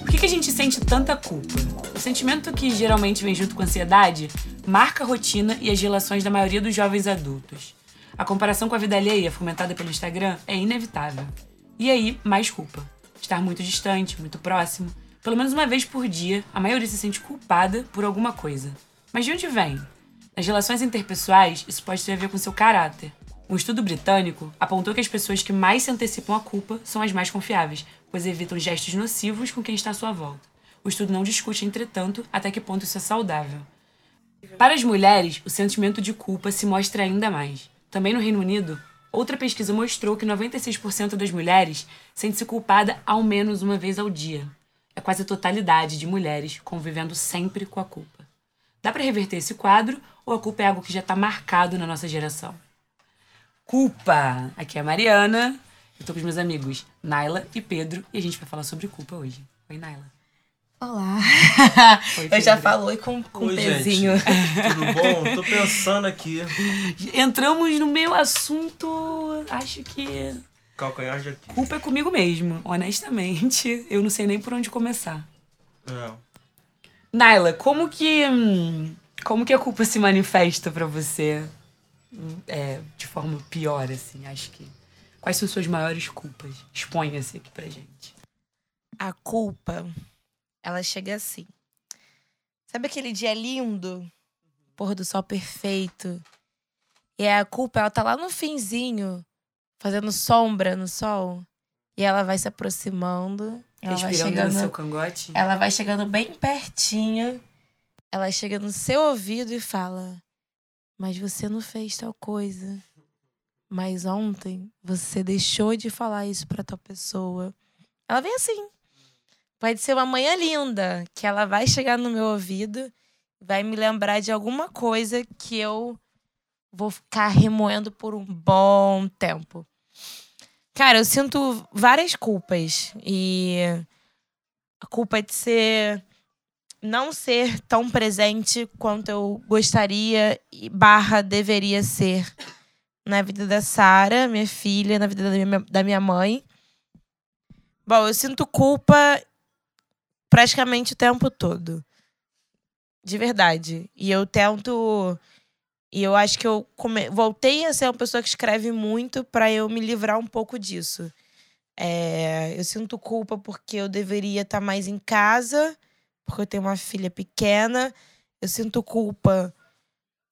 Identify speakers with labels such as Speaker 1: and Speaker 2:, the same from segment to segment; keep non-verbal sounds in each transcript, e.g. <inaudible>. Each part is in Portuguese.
Speaker 1: Por que, que a gente sente tanta culpa? O sentimento que geralmente vem junto com a ansiedade marca a rotina e as relações da maioria dos jovens adultos. A comparação com a vida alheia, fomentada pelo Instagram, é inevitável. E aí, mais culpa. Estar muito distante, muito próximo. Pelo menos uma vez por dia, a maioria se sente culpada por alguma coisa. Mas de onde vem? Nas relações interpessoais, isso pode ter a ver com seu caráter. Um estudo britânico apontou que as pessoas que mais se antecipam à culpa são as mais confiáveis, pois evitam gestos nocivos com quem está à sua volta. O estudo não discute, entretanto, até que ponto isso é saudável. Para as mulheres, o sentimento de culpa se mostra ainda mais. Também no Reino Unido, outra pesquisa mostrou que 96% das mulheres sente-se culpada ao menos uma vez ao dia. É quase a totalidade de mulheres convivendo sempre com a culpa. Dá para reverter esse quadro ou a culpa é algo que já está marcado na nossa geração? Culpa! Aqui é a Mariana. Eu tô com os meus amigos Naila e Pedro e a gente vai falar sobre culpa hoje. Oi, Naila.
Speaker 2: Olá. <laughs>
Speaker 1: Oi,
Speaker 2: Eu já oi com, com
Speaker 3: Oi,
Speaker 2: um pezinho.
Speaker 3: gente. <laughs> Tudo bom? Tô pensando aqui.
Speaker 1: Entramos no meu assunto. Acho que
Speaker 3: Calcanhar de aqui.
Speaker 1: culpa é comigo mesmo, honestamente. Eu não sei nem por onde começar.
Speaker 3: É.
Speaker 1: Naila, como que. Como que a culpa se manifesta pra você é, de forma pior, assim? Acho que. Quais são suas maiores culpas? Exponha-se aqui pra gente.
Speaker 2: A culpa, ela chega assim. Sabe aquele dia lindo? Pôr do sol perfeito. E a culpa, ela tá lá no finzinho, fazendo sombra no sol. E ela vai se aproximando. Ela vai
Speaker 1: Respirando
Speaker 2: chegando
Speaker 1: no seu cangote?
Speaker 2: Ela vai chegando bem pertinho. Ela chega no seu ouvido e fala: Mas você não fez tal coisa. Mas ontem você deixou de falar isso pra tal pessoa. Ela vem assim. Pode ser uma manhã linda, que ela vai chegar no meu ouvido, vai me lembrar de alguma coisa que eu vou ficar remoendo por um bom tempo. Cara, eu sinto várias culpas. E a culpa é de ser não ser tão presente quanto eu gostaria e barra deveria ser na vida da Sara, minha filha, na vida da minha, da minha mãe. Bom, eu sinto culpa praticamente o tempo todo. De verdade. E eu tento. E eu acho que eu come- voltei a ser uma pessoa que escreve muito para eu me livrar um pouco disso. É, eu sinto culpa porque eu deveria estar mais em casa, porque eu tenho uma filha pequena. Eu sinto culpa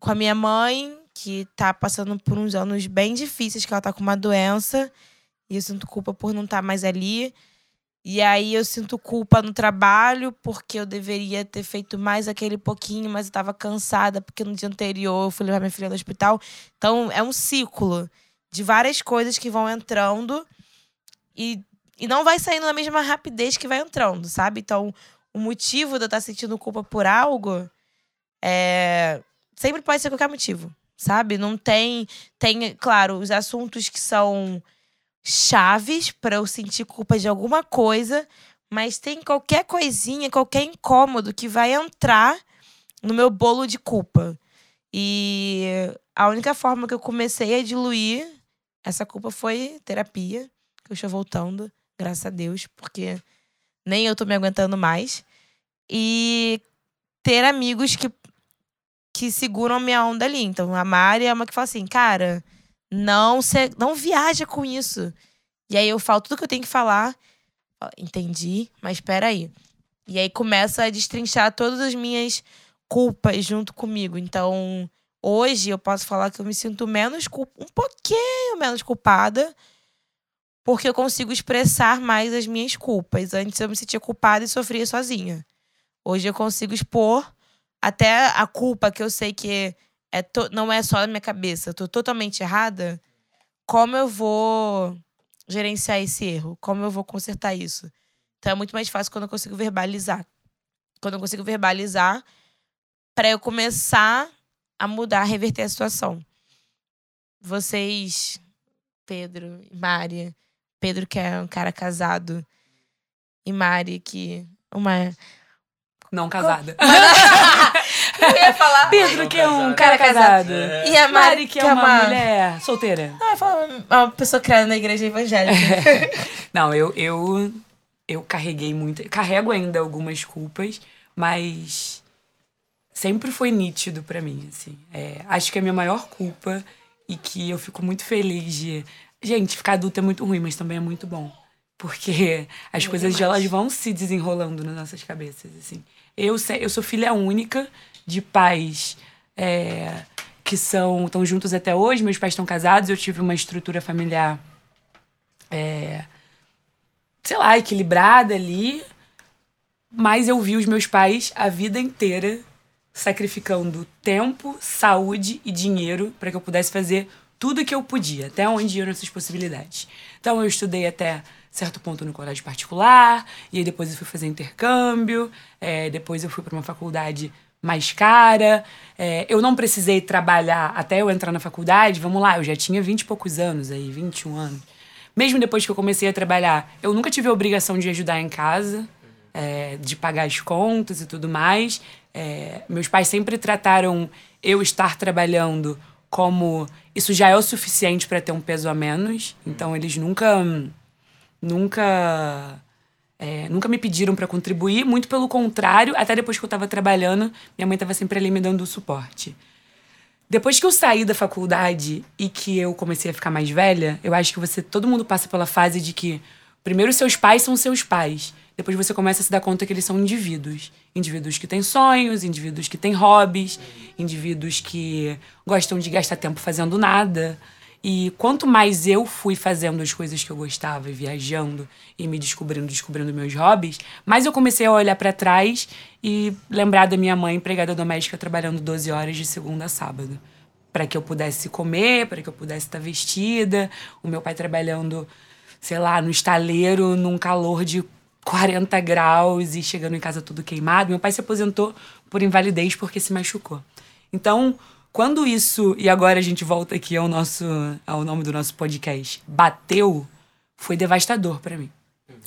Speaker 2: com a minha mãe, que tá passando por uns anos bem difíceis, que ela tá com uma doença. E eu sinto culpa por não estar mais ali. E aí eu sinto culpa no trabalho, porque eu deveria ter feito mais aquele pouquinho, mas eu tava cansada, porque no dia anterior eu fui levar minha filha no hospital. Então é um ciclo de várias coisas que vão entrando e, e não vai saindo na mesma rapidez que vai entrando, sabe? Então, o motivo de eu estar sentindo culpa por algo é. Sempre pode ser qualquer motivo, sabe? Não tem. Tem, claro, os assuntos que são chaves para eu sentir culpa de alguma coisa, mas tem qualquer coisinha, qualquer incômodo que vai entrar no meu bolo de culpa. E a única forma que eu comecei a diluir essa culpa foi terapia, que eu estou voltando, graças a Deus, porque nem eu tô me aguentando mais. E ter amigos que, que seguram a minha onda ali. Então, a Mari é uma que fala assim, cara, não, se, não viaja com isso. E aí eu falo tudo que eu tenho que falar. Fala, Entendi, mas espera aí. E aí começa a destrinchar todas as minhas culpas junto comigo. Então, hoje eu posso falar que eu me sinto menos um pouquinho menos culpada, porque eu consigo expressar mais as minhas culpas. Antes eu me sentia culpada e sofria sozinha. Hoje eu consigo expor até a culpa que eu sei que é to- não é só na minha cabeça, eu tô totalmente errada. Como eu vou gerenciar esse erro? Como eu vou consertar isso? Então é muito mais fácil quando eu consigo verbalizar. Quando eu consigo verbalizar para eu começar a mudar, a reverter a situação. Vocês, Pedro e Mari, Pedro que é um cara casado e Mari que uma
Speaker 1: Não casada. <laughs>
Speaker 2: Eu ia falar.
Speaker 1: Pedro, que é um
Speaker 3: Cara
Speaker 1: casado.
Speaker 3: É.
Speaker 2: E a Mari,
Speaker 1: Mari, que é uma mulher solteira.
Speaker 2: Ah, fala uma pessoa criada na igreja evangélica. <laughs>
Speaker 1: Não, eu, eu, eu carreguei muito. Carrego ainda algumas culpas, mas sempre foi nítido pra mim, assim. É, acho que é a minha maior culpa e que eu fico muito feliz de. Gente, ficar adulto é muito ruim, mas também é muito bom. Porque as coisas elas vão se desenrolando nas nossas cabeças, assim. Eu, eu sou filha única de pais é, que são estão juntos até hoje. Meus pais estão casados. Eu tive uma estrutura familiar é, sei lá, equilibrada ali. Mas eu vi os meus pais a vida inteira sacrificando tempo, saúde e dinheiro para que eu pudesse fazer tudo que eu podia, até onde iam essas possibilidades. Então eu estudei até certo ponto no colégio particular, e aí depois eu fui fazer intercâmbio, é, depois eu fui para uma faculdade mais cara. é, eu não precisei trabalhar até eu entrar na faculdade, vamos lá, eu já tinha 20 e poucos anos aí, 21 anos. Mesmo depois que eu comecei a trabalhar, eu nunca tive a obrigação de ajudar em casa, é, de pagar as contas e tudo mais. É, meus pais sempre trataram eu estar trabalhando como isso já é o suficiente para ter um peso a menos. Então eles nunca nunca é, nunca me pediram para contribuir, muito pelo contrário, até depois que eu estava trabalhando, minha mãe estava sempre ali me dando suporte. Depois que eu saí da faculdade e que eu comecei a ficar mais velha, eu acho que você todo mundo passa pela fase de que primeiro seus pais são seus pais. Depois você começa a se dar conta que eles são indivíduos. Indivíduos que têm sonhos, indivíduos que têm hobbies, indivíduos que gostam de gastar tempo fazendo nada. E quanto mais eu fui fazendo as coisas que eu gostava e viajando e me descobrindo, descobrindo meus hobbies, mais eu comecei a olhar para trás e lembrar da minha mãe empregada doméstica trabalhando 12 horas de segunda a sábado, para que eu pudesse comer, para que eu pudesse estar vestida, o meu pai trabalhando, sei lá, no estaleiro, num calor de 40 graus e chegando em casa tudo queimado. Meu pai se aposentou por invalidez porque se machucou. Então, quando isso, e agora a gente volta aqui ao nosso ao nome do nosso podcast, bateu, foi devastador pra mim.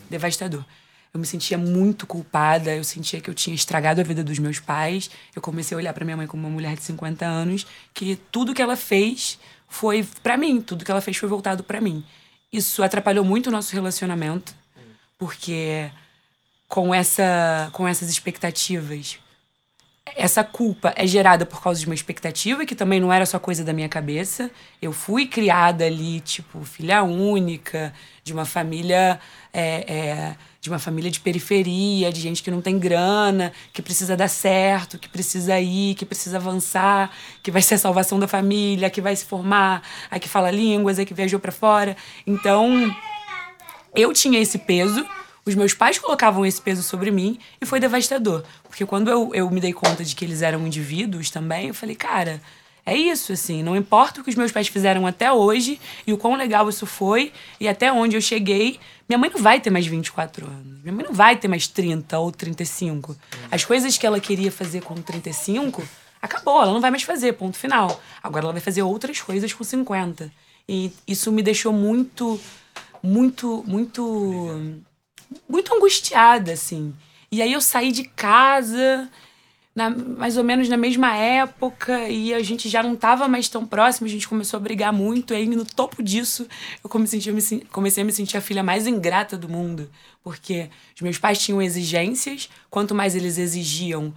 Speaker 1: Devastador. Eu me sentia muito culpada, eu sentia que eu tinha estragado a vida dos meus pais. Eu comecei a olhar pra minha mãe como uma mulher de 50 anos, que tudo que ela fez foi pra mim, tudo que ela fez foi voltado pra mim. Isso atrapalhou muito o nosso relacionamento, porque com essa com essas expectativas essa culpa é gerada por causa de uma expectativa que também não era só coisa da minha cabeça. Eu fui criada ali, tipo, filha única, de uma família. é, é, de uma família de periferia, de gente que não tem grana, que precisa dar certo, que precisa ir, que precisa avançar, que vai ser a salvação da família, que vai se formar, a que fala línguas, a que viajou para fora. Então, eu tinha esse peso, os meus pais colocavam esse peso sobre mim e foi devastador. Porque quando eu, eu me dei conta de que eles eram indivíduos também, eu falei, cara, é isso, assim, não importa o que os meus pais fizeram até hoje e o quão legal isso foi e até onde eu cheguei, minha mãe não vai ter mais 24 anos. Minha mãe não vai ter mais 30 ou 35. As coisas que ela queria fazer com 35, acabou, ela não vai mais fazer, ponto final. Agora ela vai fazer outras coisas com 50. E isso me deixou muito, muito, muito muito angustiada, assim. E aí eu saí de casa, na- mais ou menos na mesma época, e a gente já não estava mais tão próximo, a gente começou a brigar muito, e aí no topo disso eu comecei, a me comecei a me sentir a filha mais ingrata do mundo, porque os meus pais tinham exigências, quanto mais eles exigiam,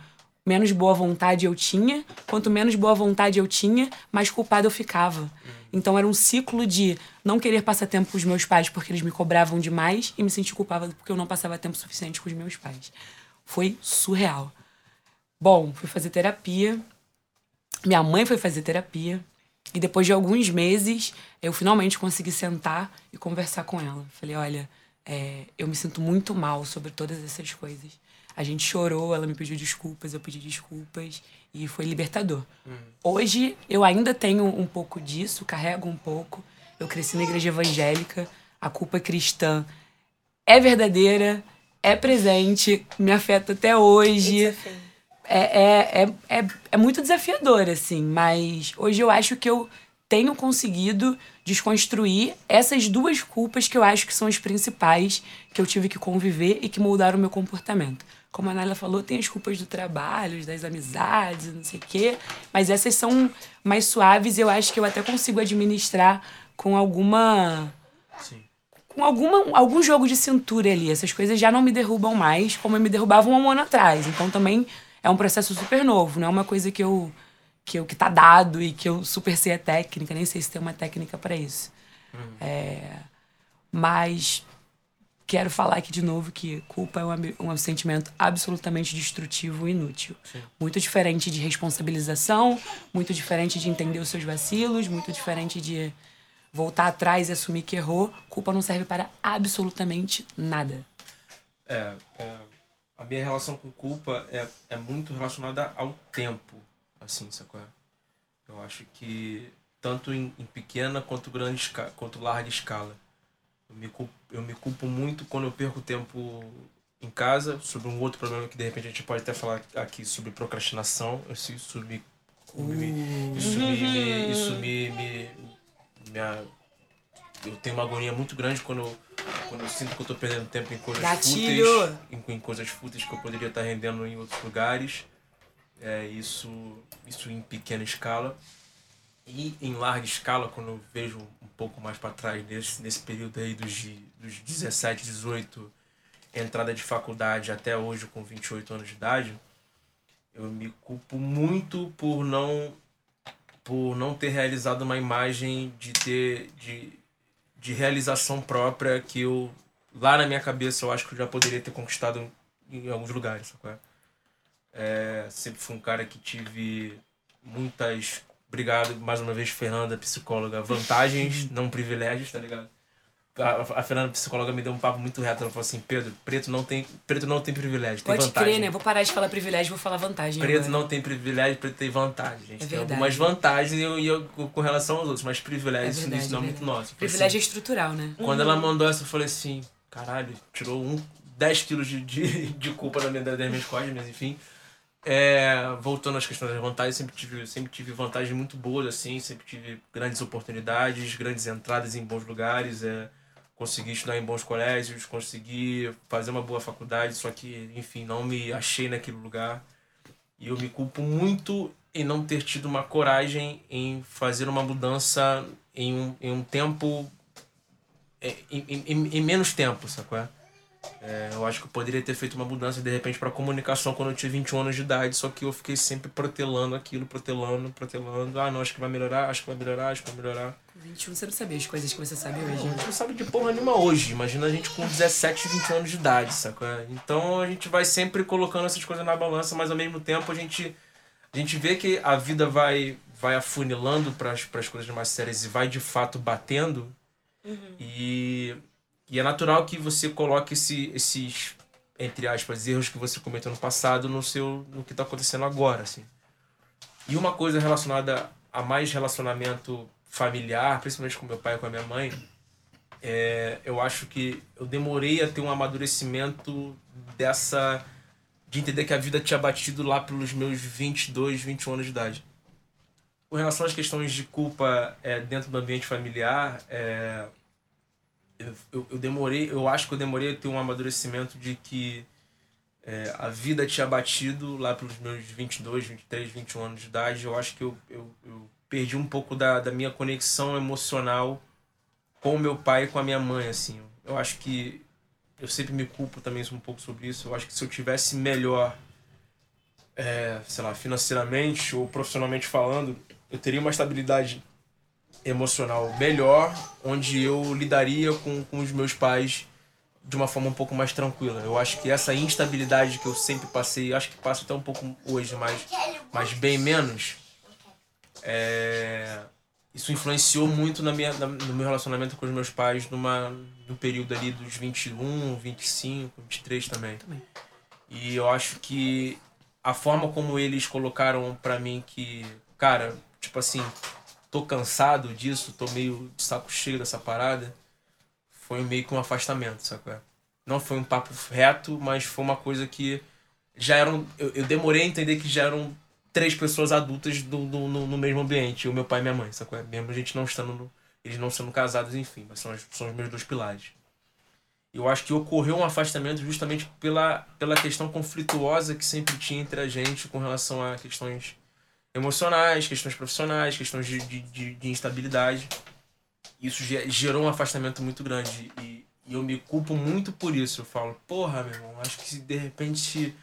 Speaker 1: menos boa vontade eu tinha, quanto menos boa vontade eu tinha, mais culpada eu ficava. Então era um ciclo de não querer passar tempo com os meus pais porque eles me cobravam demais e me sentir culpada porque eu não passava tempo suficiente com os meus pais. Foi surreal. Bom, fui fazer terapia. Minha mãe foi fazer terapia. E depois de alguns meses, eu finalmente consegui sentar e conversar com ela. Falei, olha, é, eu me sinto muito mal sobre todas essas coisas. A gente chorou, ela me pediu desculpas, eu pedi desculpas e foi libertador. Hoje eu ainda tenho um pouco disso, carrego um pouco. Eu cresci na igreja evangélica, a culpa cristã é verdadeira, é presente, me afeta até hoje. É, é, é, é, é muito desafiador, assim, mas hoje eu acho que eu tenho conseguido desconstruir essas duas culpas que eu acho que são as principais que eu tive que conviver e que moldaram o meu comportamento. Como a Naila falou, tem as culpas do trabalho, das amizades, não sei o quê. Mas essas são mais suaves e eu acho que eu até consigo administrar com alguma.
Speaker 3: Sim.
Speaker 1: Com alguma, algum jogo de cintura ali. Essas coisas já não me derrubam mais, como me derrubavam um ano atrás. Então também é um processo super novo, não é uma coisa que eu. Que, eu, que tá dado e que eu super sei a técnica, nem sei se tem uma técnica para isso. É, mas quero falar aqui de novo que culpa é um, um sentimento absolutamente destrutivo e inútil.
Speaker 3: Sim.
Speaker 1: Muito diferente de responsabilização, muito diferente de entender os seus vacilos, muito diferente de voltar atrás e assumir que errou. Culpa não serve para absolutamente nada.
Speaker 3: É, é, a minha relação com culpa é, é muito relacionada ao tempo, assim, sacou? Eu acho que tanto em, em pequena quanto grande quanto larga escala. Eu me, culpo, eu me culpo muito quando eu perco tempo em casa, sobre um outro problema que de repente a gente pode até falar aqui sobre procrastinação. Isso, isso me. me- isso me. me- Isso me. me, a- eu tenho uma agonia muito grande quando eu, quando eu sinto que eu tô perdendo tempo em coisas
Speaker 1: Gatilho!
Speaker 3: fúteis. Em, em coisas fúteis que eu poderia estar rendendo em outros lugares. É, isso, isso em pequena escala. E em larga escala, quando eu vejo um pouco mais para trás, nesse, nesse período aí dos, dos 17, 18, entrada de faculdade até hoje com 28 anos de idade, eu me culpo muito por não por não ter realizado uma imagem de ter de, de realização própria que eu lá na minha cabeça eu acho que eu já poderia ter conquistado em alguns lugares, sacou? É, sempre fui um cara que tive muitas Obrigado mais uma vez, Fernanda, psicóloga. Vantagens, <laughs> não privilégios, tá ligado? A, a Fernanda, psicóloga, me deu um papo muito reto. Ela falou assim: Pedro, preto não tem, preto não tem privilégio, tem
Speaker 1: Pode
Speaker 3: vantagem.
Speaker 1: crer, né? Vou parar de falar privilégio, vou falar vantagem.
Speaker 3: Preto
Speaker 1: agora.
Speaker 3: não tem privilégio, preto tem vantagem. Gente
Speaker 1: É
Speaker 3: tem
Speaker 1: verdade.
Speaker 3: algumas vantagens e eu, eu- com relação aos outros, mas privilégio,
Speaker 1: É
Speaker 3: isso-
Speaker 1: verdade,
Speaker 3: isso não é
Speaker 1: é
Speaker 3: muito nosso.
Speaker 1: Privilégio
Speaker 3: assim,
Speaker 1: é estrutural, né?
Speaker 3: quando ela mandou essa, eu falei assim: caralho, tirou um, 10 quilos de, de, de culpa da minha, das minhas costas, mas enfim. É, voltando às questões das vantagens, sempre tive, sempre tive vantagens muito boas, assim, sempre tive grandes oportunidades, grandes entradas em bons lugares, é, consegui estudar em bons colégios, consegui fazer uma boa faculdade, só que, enfim, não me achei naquele lugar. E eu me culpo muito em não ter tido uma coragem em fazer uma mudança em um, em um tempo. em, em, em- em menos tempo, sacou? É, eu acho que eu poderia ter feito uma mudança de repente para comunicação quando eu tinha 21 anos de idade, só que eu fiquei sempre protelando aquilo, protelando, protelando. Ah, não, acho que vai melhorar, acho que vai melhorar, acho que vai melhorar.
Speaker 1: Com 21 você não sabia as coisas que você sabe
Speaker 3: A
Speaker 1: hoje.
Speaker 3: gente não sabe de porra nenhuma hoje. Imagina a gente com 17, 20 anos de idade, sacou? Então a gente vai sempre colocando essas coisas na balança, mas ao mesmo tempo a gente, a gente vê que a vida vai, vai afunilando para as coisas mais sérias e vai de fato batendo. E, e é natural que você coloque esse, esses, entre aspas, erros que você cometeu no passado no, seu, no que está acontecendo agora. Assim. E uma coisa relacionada a mais relacionamento familiar, principalmente com meu pai e com a minha mãe, é, eu acho que eu demorei a ter um amadurecimento dessa. de entender que a vida tinha batido lá pelos meus 22, 21 anos de idade. Com relação às questões de culpa é, dentro do ambiente familiar, é, eu, eu, demorei, eu acho que eu demorei a ter um amadurecimento de que é, a vida tinha batido lá pelos meus 22, 23, 21 anos de idade. Eu acho que eu, eu, eu perdi um pouco da, da minha conexão emocional com o meu pai e com a minha mãe, assim. Eu acho que eu sempre me culpo também um pouco sobre isso. Eu acho que se eu tivesse melhor, é, sei lá, financeiramente ou profissionalmente falando, eu teria uma estabilidade emocional melhor, onde eu lidaria com, com os meus pais de uma forma um pouco mais tranquila. Eu acho que essa instabilidade que eu sempre passei, acho que passo até um pouco hoje, mas, mas bem menos, é, isso influenciou muito na minha, na- no meu relacionamento com os meus pais numa, no período ali dos 21, 25, 23 também.
Speaker 1: Também.
Speaker 3: E eu acho que a forma como eles colocaram pra mim que, cara, tipo assim, tô cansado disso, tô meio de saco cheio dessa parada, foi meio que um afastamento, sacou? Não foi um papo reto, mas foi uma coisa que já eram. Eu, eu demorei a entender que já eram três pessoas adultas do, do- no, no mesmo ambiente, o meu pai e minha mãe, sacou? Mesmo a gente não estando no, eles não sendo casados, enfim, mas são, são os meus dois pilares. eu acho que ocorreu um afastamento justamente pela, pela questão conflituosa que sempre tinha entre a gente com relação a questões emocionais, questões profissionais, questões de, de, de, de instabilidade. Isso gerou um afastamento muito grande. E, e, eu me culpo muito por isso. Eu falo, porra, meu irmão, acho que de repente.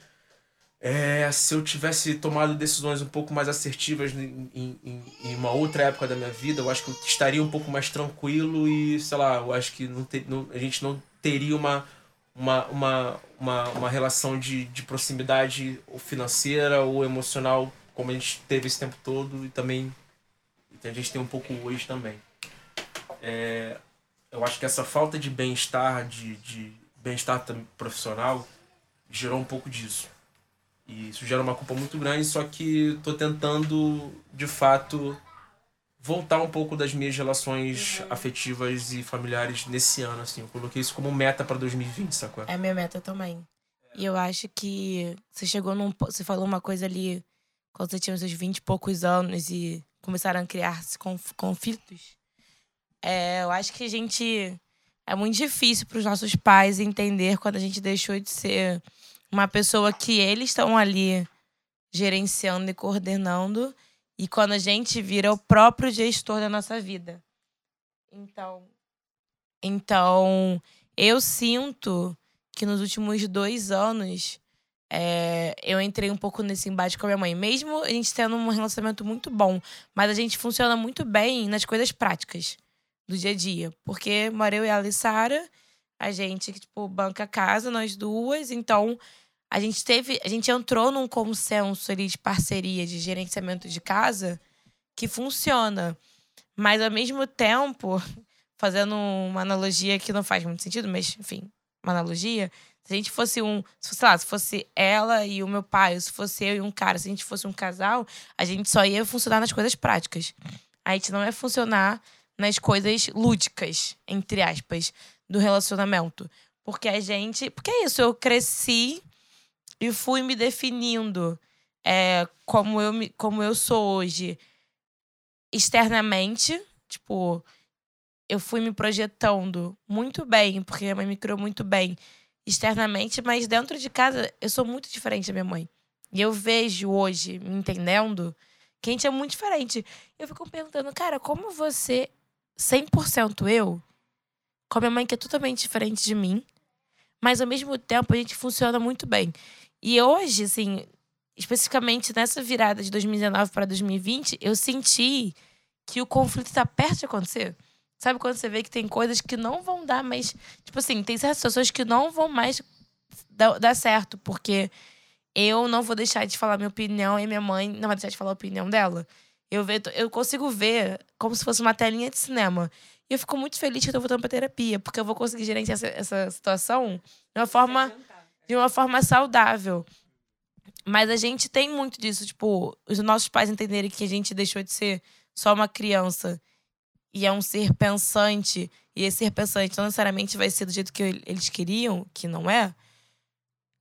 Speaker 3: É, se eu tivesse tomado decisões um pouco mais assertivas em, em, em, uma outra época da minha vida, eu acho que eu estaria um pouco mais tranquilo e, sei lá, eu acho que não, ter, não a gente não teria uma, uma, uma, uma, uma relação de, de proximidade financeira ou emocional como a gente teve esse tempo todo e também a gente tem um pouco hoje também. É, eu acho que essa falta de bem-estar, de, de bem-estar profissional, gerou um pouco disso. E isso gera uma culpa muito grande, só que estou tentando, de fato, voltar um pouco das minhas relações uhum. afetivas e familiares nesse ano, assim. Eu coloquei isso como meta para 2020, sacou?
Speaker 2: É minha meta também. E eu acho que você chegou num. Você falou uma coisa ali quando você tinha uns 20 e poucos anos e começaram a criar-se conflitos. É, eu acho que a gente. É muito difícil para os nossos pais entender quando a gente deixou de ser uma pessoa que eles estão ali gerenciando e coordenando e quando a gente vira o próprio gestor da nossa vida. Então, então eu sinto que nos últimos dois anos é, eu entrei um pouco nesse embate com a minha mãe. Mesmo a gente tendo um relacionamento muito bom, mas a gente funciona muito bem nas coisas práticas do dia a dia. Porque moro eu e a Alissara, a gente, tipo, banca a casa, nós duas, então a gente teve, a gente entrou num consenso ali de parceria de gerenciamento de casa que funciona. Mas ao mesmo tempo, <laughs> fazendo uma analogia que não faz muito sentido, mas enfim, uma analogia, se a gente fosse um, se fosse, lá, se fosse ela e o meu pai, ou se fosse eu e um cara, se a gente fosse um casal, a gente só ia funcionar nas coisas práticas. A gente não ia funcionar nas coisas lúdicas, entre aspas, do relacionamento. Porque a gente. Porque é isso, eu cresci e fui me definindo é, como, eu, como eu sou hoje externamente. Tipo, eu fui me projetando muito bem, porque minha mãe me criou muito bem externamente, mas dentro de casa eu sou muito diferente da minha mãe. E eu vejo hoje, me entendendo, que a gente é muito diferente. Eu fico perguntando, cara, como você, 100% eu, com a minha mãe que é totalmente diferente de mim, mas ao mesmo tempo a gente funciona muito bem. E hoje, assim, especificamente nessa virada de 2019 para 2020, eu senti que o conflito está perto de acontecer. Sabe quando você vê que tem coisas que não vão dar mais. Tipo assim, tem certas situações que não vão mais dar, dar certo, porque eu não vou deixar de falar minha opinião e minha mãe não vai deixar de falar a opinião dela. Eu, ve, eu consigo ver como se fosse uma telinha de cinema. E eu fico muito feliz que eu tô voltando pra terapia, porque eu vou conseguir gerenciar essa, essa situação de uma forma de uma forma saudável. Mas a gente tem muito disso, tipo, os nossos pais entenderem que a gente deixou de ser só uma criança e é um ser pensante, e esse ser pensante não necessariamente vai ser do jeito que eles queriam, que não é,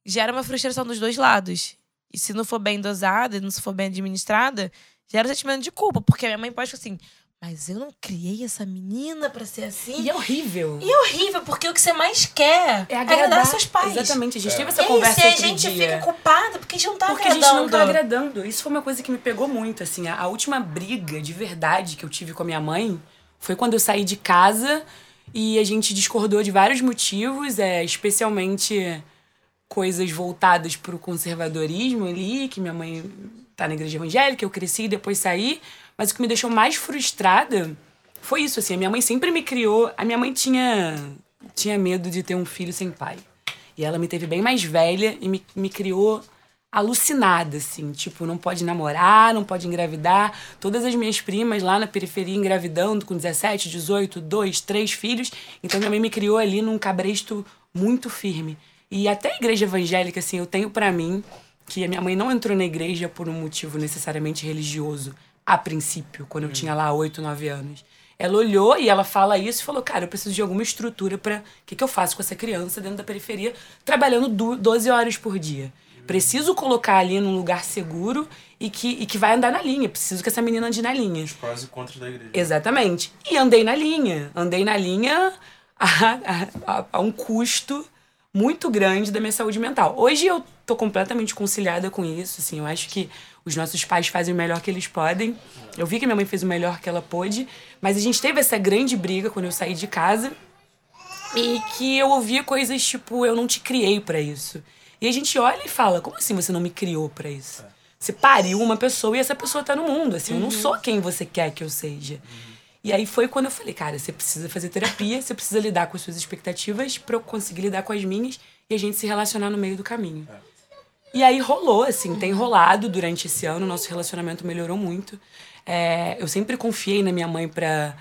Speaker 2: gera uma frustração dos dois lados. E se não for bem dosada, não se for bem administrada, gera um sentimento de culpa, porque a minha mãe pode ficar assim: mas eu não criei essa menina para ser assim.
Speaker 1: E é horrível.
Speaker 2: E é horrível, porque o que você mais quer é agradar, agradar seus pais.
Speaker 1: Exatamente. A gente é. teve essa e conversa outro
Speaker 2: a gente
Speaker 1: dia.
Speaker 2: fica culpada porque a gente não tá
Speaker 1: porque
Speaker 2: agradando.
Speaker 1: Porque a gente não tá agradando. Isso foi uma coisa que me pegou muito, assim. A, a última briga de verdade que eu tive com a minha mãe foi quando eu saí de casa e a gente discordou de vários motivos, é, especialmente coisas voltadas pro conservadorismo ali, que minha mãe tá na igreja evangélica, eu cresci e depois saí. Mas o que me deixou mais frustrada foi isso, assim. A minha mãe sempre me criou. A minha mãe tinha, tinha medo de ter um filho sem pai. E ela me teve bem mais velha e me, me criou alucinada, assim. Tipo, não pode namorar, não pode engravidar. Todas as minhas primas lá na periferia engravidando com 17, 18, 2, 3 filhos. Então minha mãe me criou ali num cabresto muito firme. E até a igreja evangélica, assim, eu tenho para mim que a minha mãe não entrou na igreja por um motivo necessariamente religioso a princípio, quando eu uhum. tinha lá 8, 9 anos. Ela olhou e ela fala isso e falou: Cara, eu preciso de alguma estrutura para. O que, que eu faço com essa criança dentro da periferia, trabalhando 12 horas por dia? Preciso colocar ali num lugar seguro e que, e que vai andar na linha. Preciso que essa menina ande na linha.
Speaker 3: Os prós e contras da igreja.
Speaker 1: Exatamente. E andei na linha. Andei na linha a, a, a um custo muito grande da minha saúde mental. Hoje eu tô completamente conciliada com isso, assim, eu acho que os nossos pais fazem o melhor que eles podem. Eu vi que minha mãe fez o melhor que ela pôde, mas a gente teve essa grande briga quando eu saí de casa e que eu ouvia coisas tipo, eu não te criei para isso. E a gente olha e fala, como assim você não me criou para isso? Você pariu uma pessoa e essa pessoa tá no mundo, assim, uhum. eu não uhum. sou quem você quer que eu seja. Uhum. E aí foi quando eu falei, cara, você precisa fazer terapia, você precisa lidar com as suas expectativas para eu conseguir lidar com as minhas e a gente se relacionar no meio do caminho. É. E aí rolou, assim, tem rolado durante esse ano, nosso relacionamento melhorou muito. É, eu sempre confiei na minha mãe pra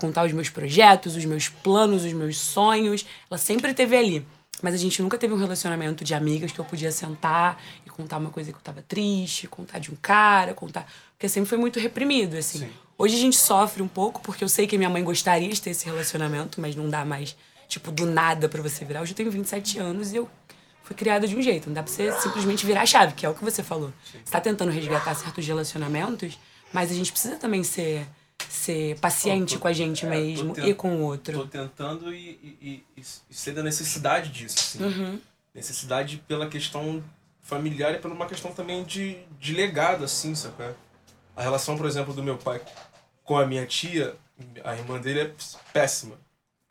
Speaker 1: contar os meus projetos, os meus planos, os meus sonhos. Ela sempre esteve ali. Mas a gente nunca teve um relacionamento de amigas que eu podia sentar e contar uma coisa que eu tava triste, contar de um cara, contar. Porque sempre foi muito reprimido, assim. Sim. Hoje a gente sofre um pouco, porque eu sei que minha mãe gostaria de ter esse relacionamento, mas não dá mais, tipo, do nada para você virar. Hoje eu tenho 27 anos e eu fui criada de um jeito. Não dá pra você simplesmente virar a chave, que é o que você falou. Você tá tentando resgatar certos relacionamentos, mas a gente precisa também ser, ser paciente tô, com a gente é, mesmo e com o outro.
Speaker 3: Tô tentando e, e, e, e ser da necessidade disso, assim. Uhum. Necessidade pela questão familiar e por uma questão também de, de legado, assim, sabe? A relação, por exemplo, do meu pai com a minha tia, a irmã dele é péssima.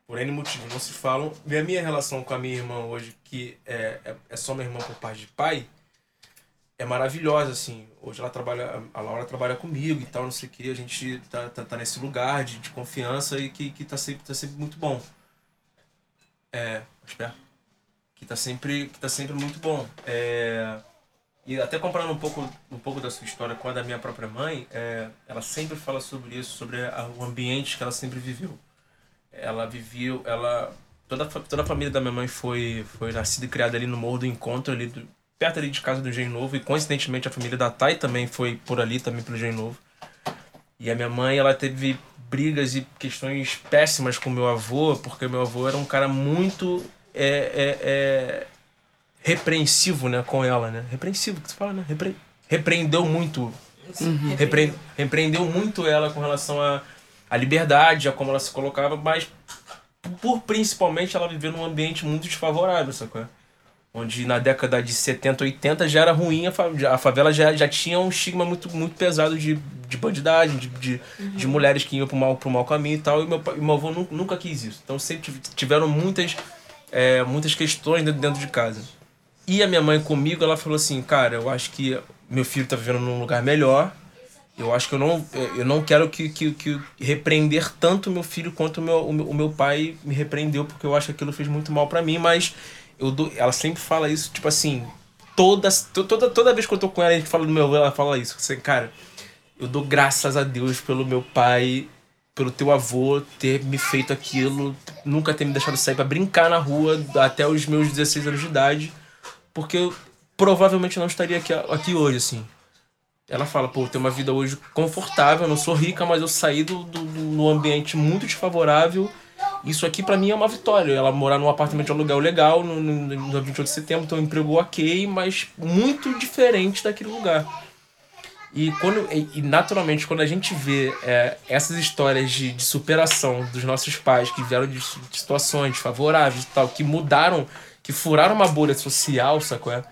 Speaker 3: Por N motivos, não se falam. E a minha relação com a minha irmã hoje, que é, é, é só minha irmã por parte de pai, é maravilhosa, assim. Hoje ela trabalha, a Laura trabalha comigo e tal, não sei o que. A gente tá, tá, tá, nesse lugar de, de confiança e que, que tá, sempre, tá sempre muito bom. É, espera. Que tá sempre, que tá sempre muito bom. É, e até comparando um pouco, um pouco da sua história com a da minha própria mãe, é, ela sempre fala sobre isso, sobre a, o ambiente que ela sempre viveu. Ela viveu, ela toda, toda a família da minha mãe foi, foi nascida e criada ali no Morro do Encontro, ali do, perto ali de casa do Engenho Novo, e coincidentemente a família da Thay também foi por ali, também pelo Engenho Novo. E a minha mãe, ela teve brigas e questões péssimas com meu avô, porque meu avô era um cara muito é, é, é, repreensivo, né, com ela, né? Repreensivo, que você fala, né? Repre... Repreendeu muito. Uhum. Repre... Repreendeu muito ela com relação à a, a liberdade, a como ela se colocava, mas por principalmente ela viveu num ambiente muito desfavorável, sacou? Onde na década de 70, 80 já era ruim, a favela já, já tinha um estigma muito, muito pesado de, de bandidagem, de, de, uhum. de mulheres que iam pro mal, pro mau caminho e tal, e meu, e meu avô nunca, nunca quis isso. Então sempre tiveram muitas, é, muitas questões dentro de casa. E a minha mãe comigo, ela falou assim, cara, eu acho que meu filho tá vivendo num lugar melhor. Eu acho que eu não, eu não quero que, que, que repreender tanto meu filho quanto o meu, o meu pai me repreendeu, porque eu acho que aquilo fez muito mal para mim, mas eu dou, ela sempre fala isso, tipo assim, toda, toda, toda vez que eu tô com ela, a gente fala do meu avô, ela fala isso. Assim, cara, eu dou graças a Deus pelo meu pai, pelo teu avô ter me feito aquilo, nunca ter me deixado sair para brincar na rua até os meus 16 anos de idade porque eu provavelmente não estaria aqui, aqui hoje, assim. Ela fala, pô, eu tenho uma vida hoje confortável, eu não sou rica, mas eu saí do, do, do ambiente muito desfavorável. Isso aqui para mim é uma vitória. Ela morar num apartamento de aluguel legal no, no, no 28 de setembro, tem um emprego ok, mas muito diferente daquele lugar. E, quando, e, naturalmente, quando a gente vê é, essas histórias de, de superação dos nossos pais, que vieram de, de situações favoráveis e tal, que mudaram que furaram uma bolha social, sacou? É?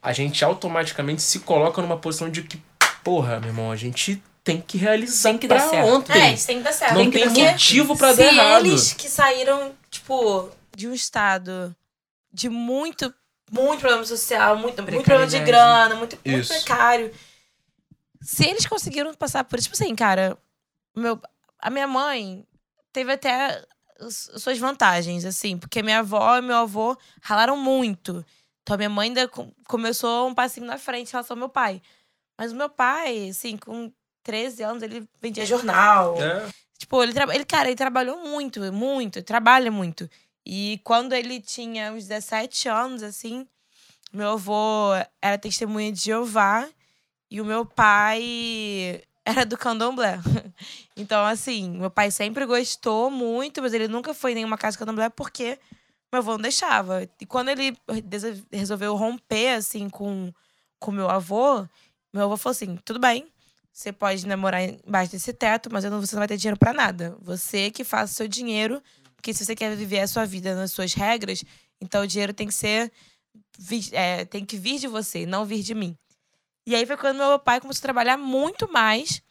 Speaker 3: A gente automaticamente se coloca numa posição de que, porra, meu irmão, a gente tem que realizar tem que dar certo. ontem.
Speaker 2: É, isso tem que dar certo.
Speaker 3: Não tem, tem motivo para dar errado.
Speaker 2: eles que saíram, tipo, de um estado de muito, muito problema social, muito, muito problema de grana, muito, muito precário. Se eles conseguiram passar por isso, tipo assim, cara, meu, a minha mãe teve até suas vantagens, assim, porque minha avó e meu avô ralaram muito. Então a minha mãe ainda começou um passinho na frente em relação ao meu pai. Mas o meu pai, assim, com 13 anos, ele vendia jornal. É. Tipo, ele, ele, cara, ele trabalhou muito, muito, trabalha muito. E quando ele tinha uns 17 anos, assim, meu avô era testemunha de Jeová e o meu pai <laughs> era do candomblé. <laughs> Então, assim, meu pai sempre gostou muito, mas ele nunca foi em nenhuma casa de candomblé porque meu avô não deixava. E quando ele resolveu romper, assim, com o meu avô, meu avô falou assim: tudo bem, você pode namorar embaixo desse teto, mas não, você não vai ter dinheiro para nada. Você que faça o seu dinheiro Porque se você quer viver a sua vida nas suas regras, então o dinheiro tem que ser. É, tem que vir de você, não vir de mim. E aí foi quando meu pai começou a trabalhar muito mais.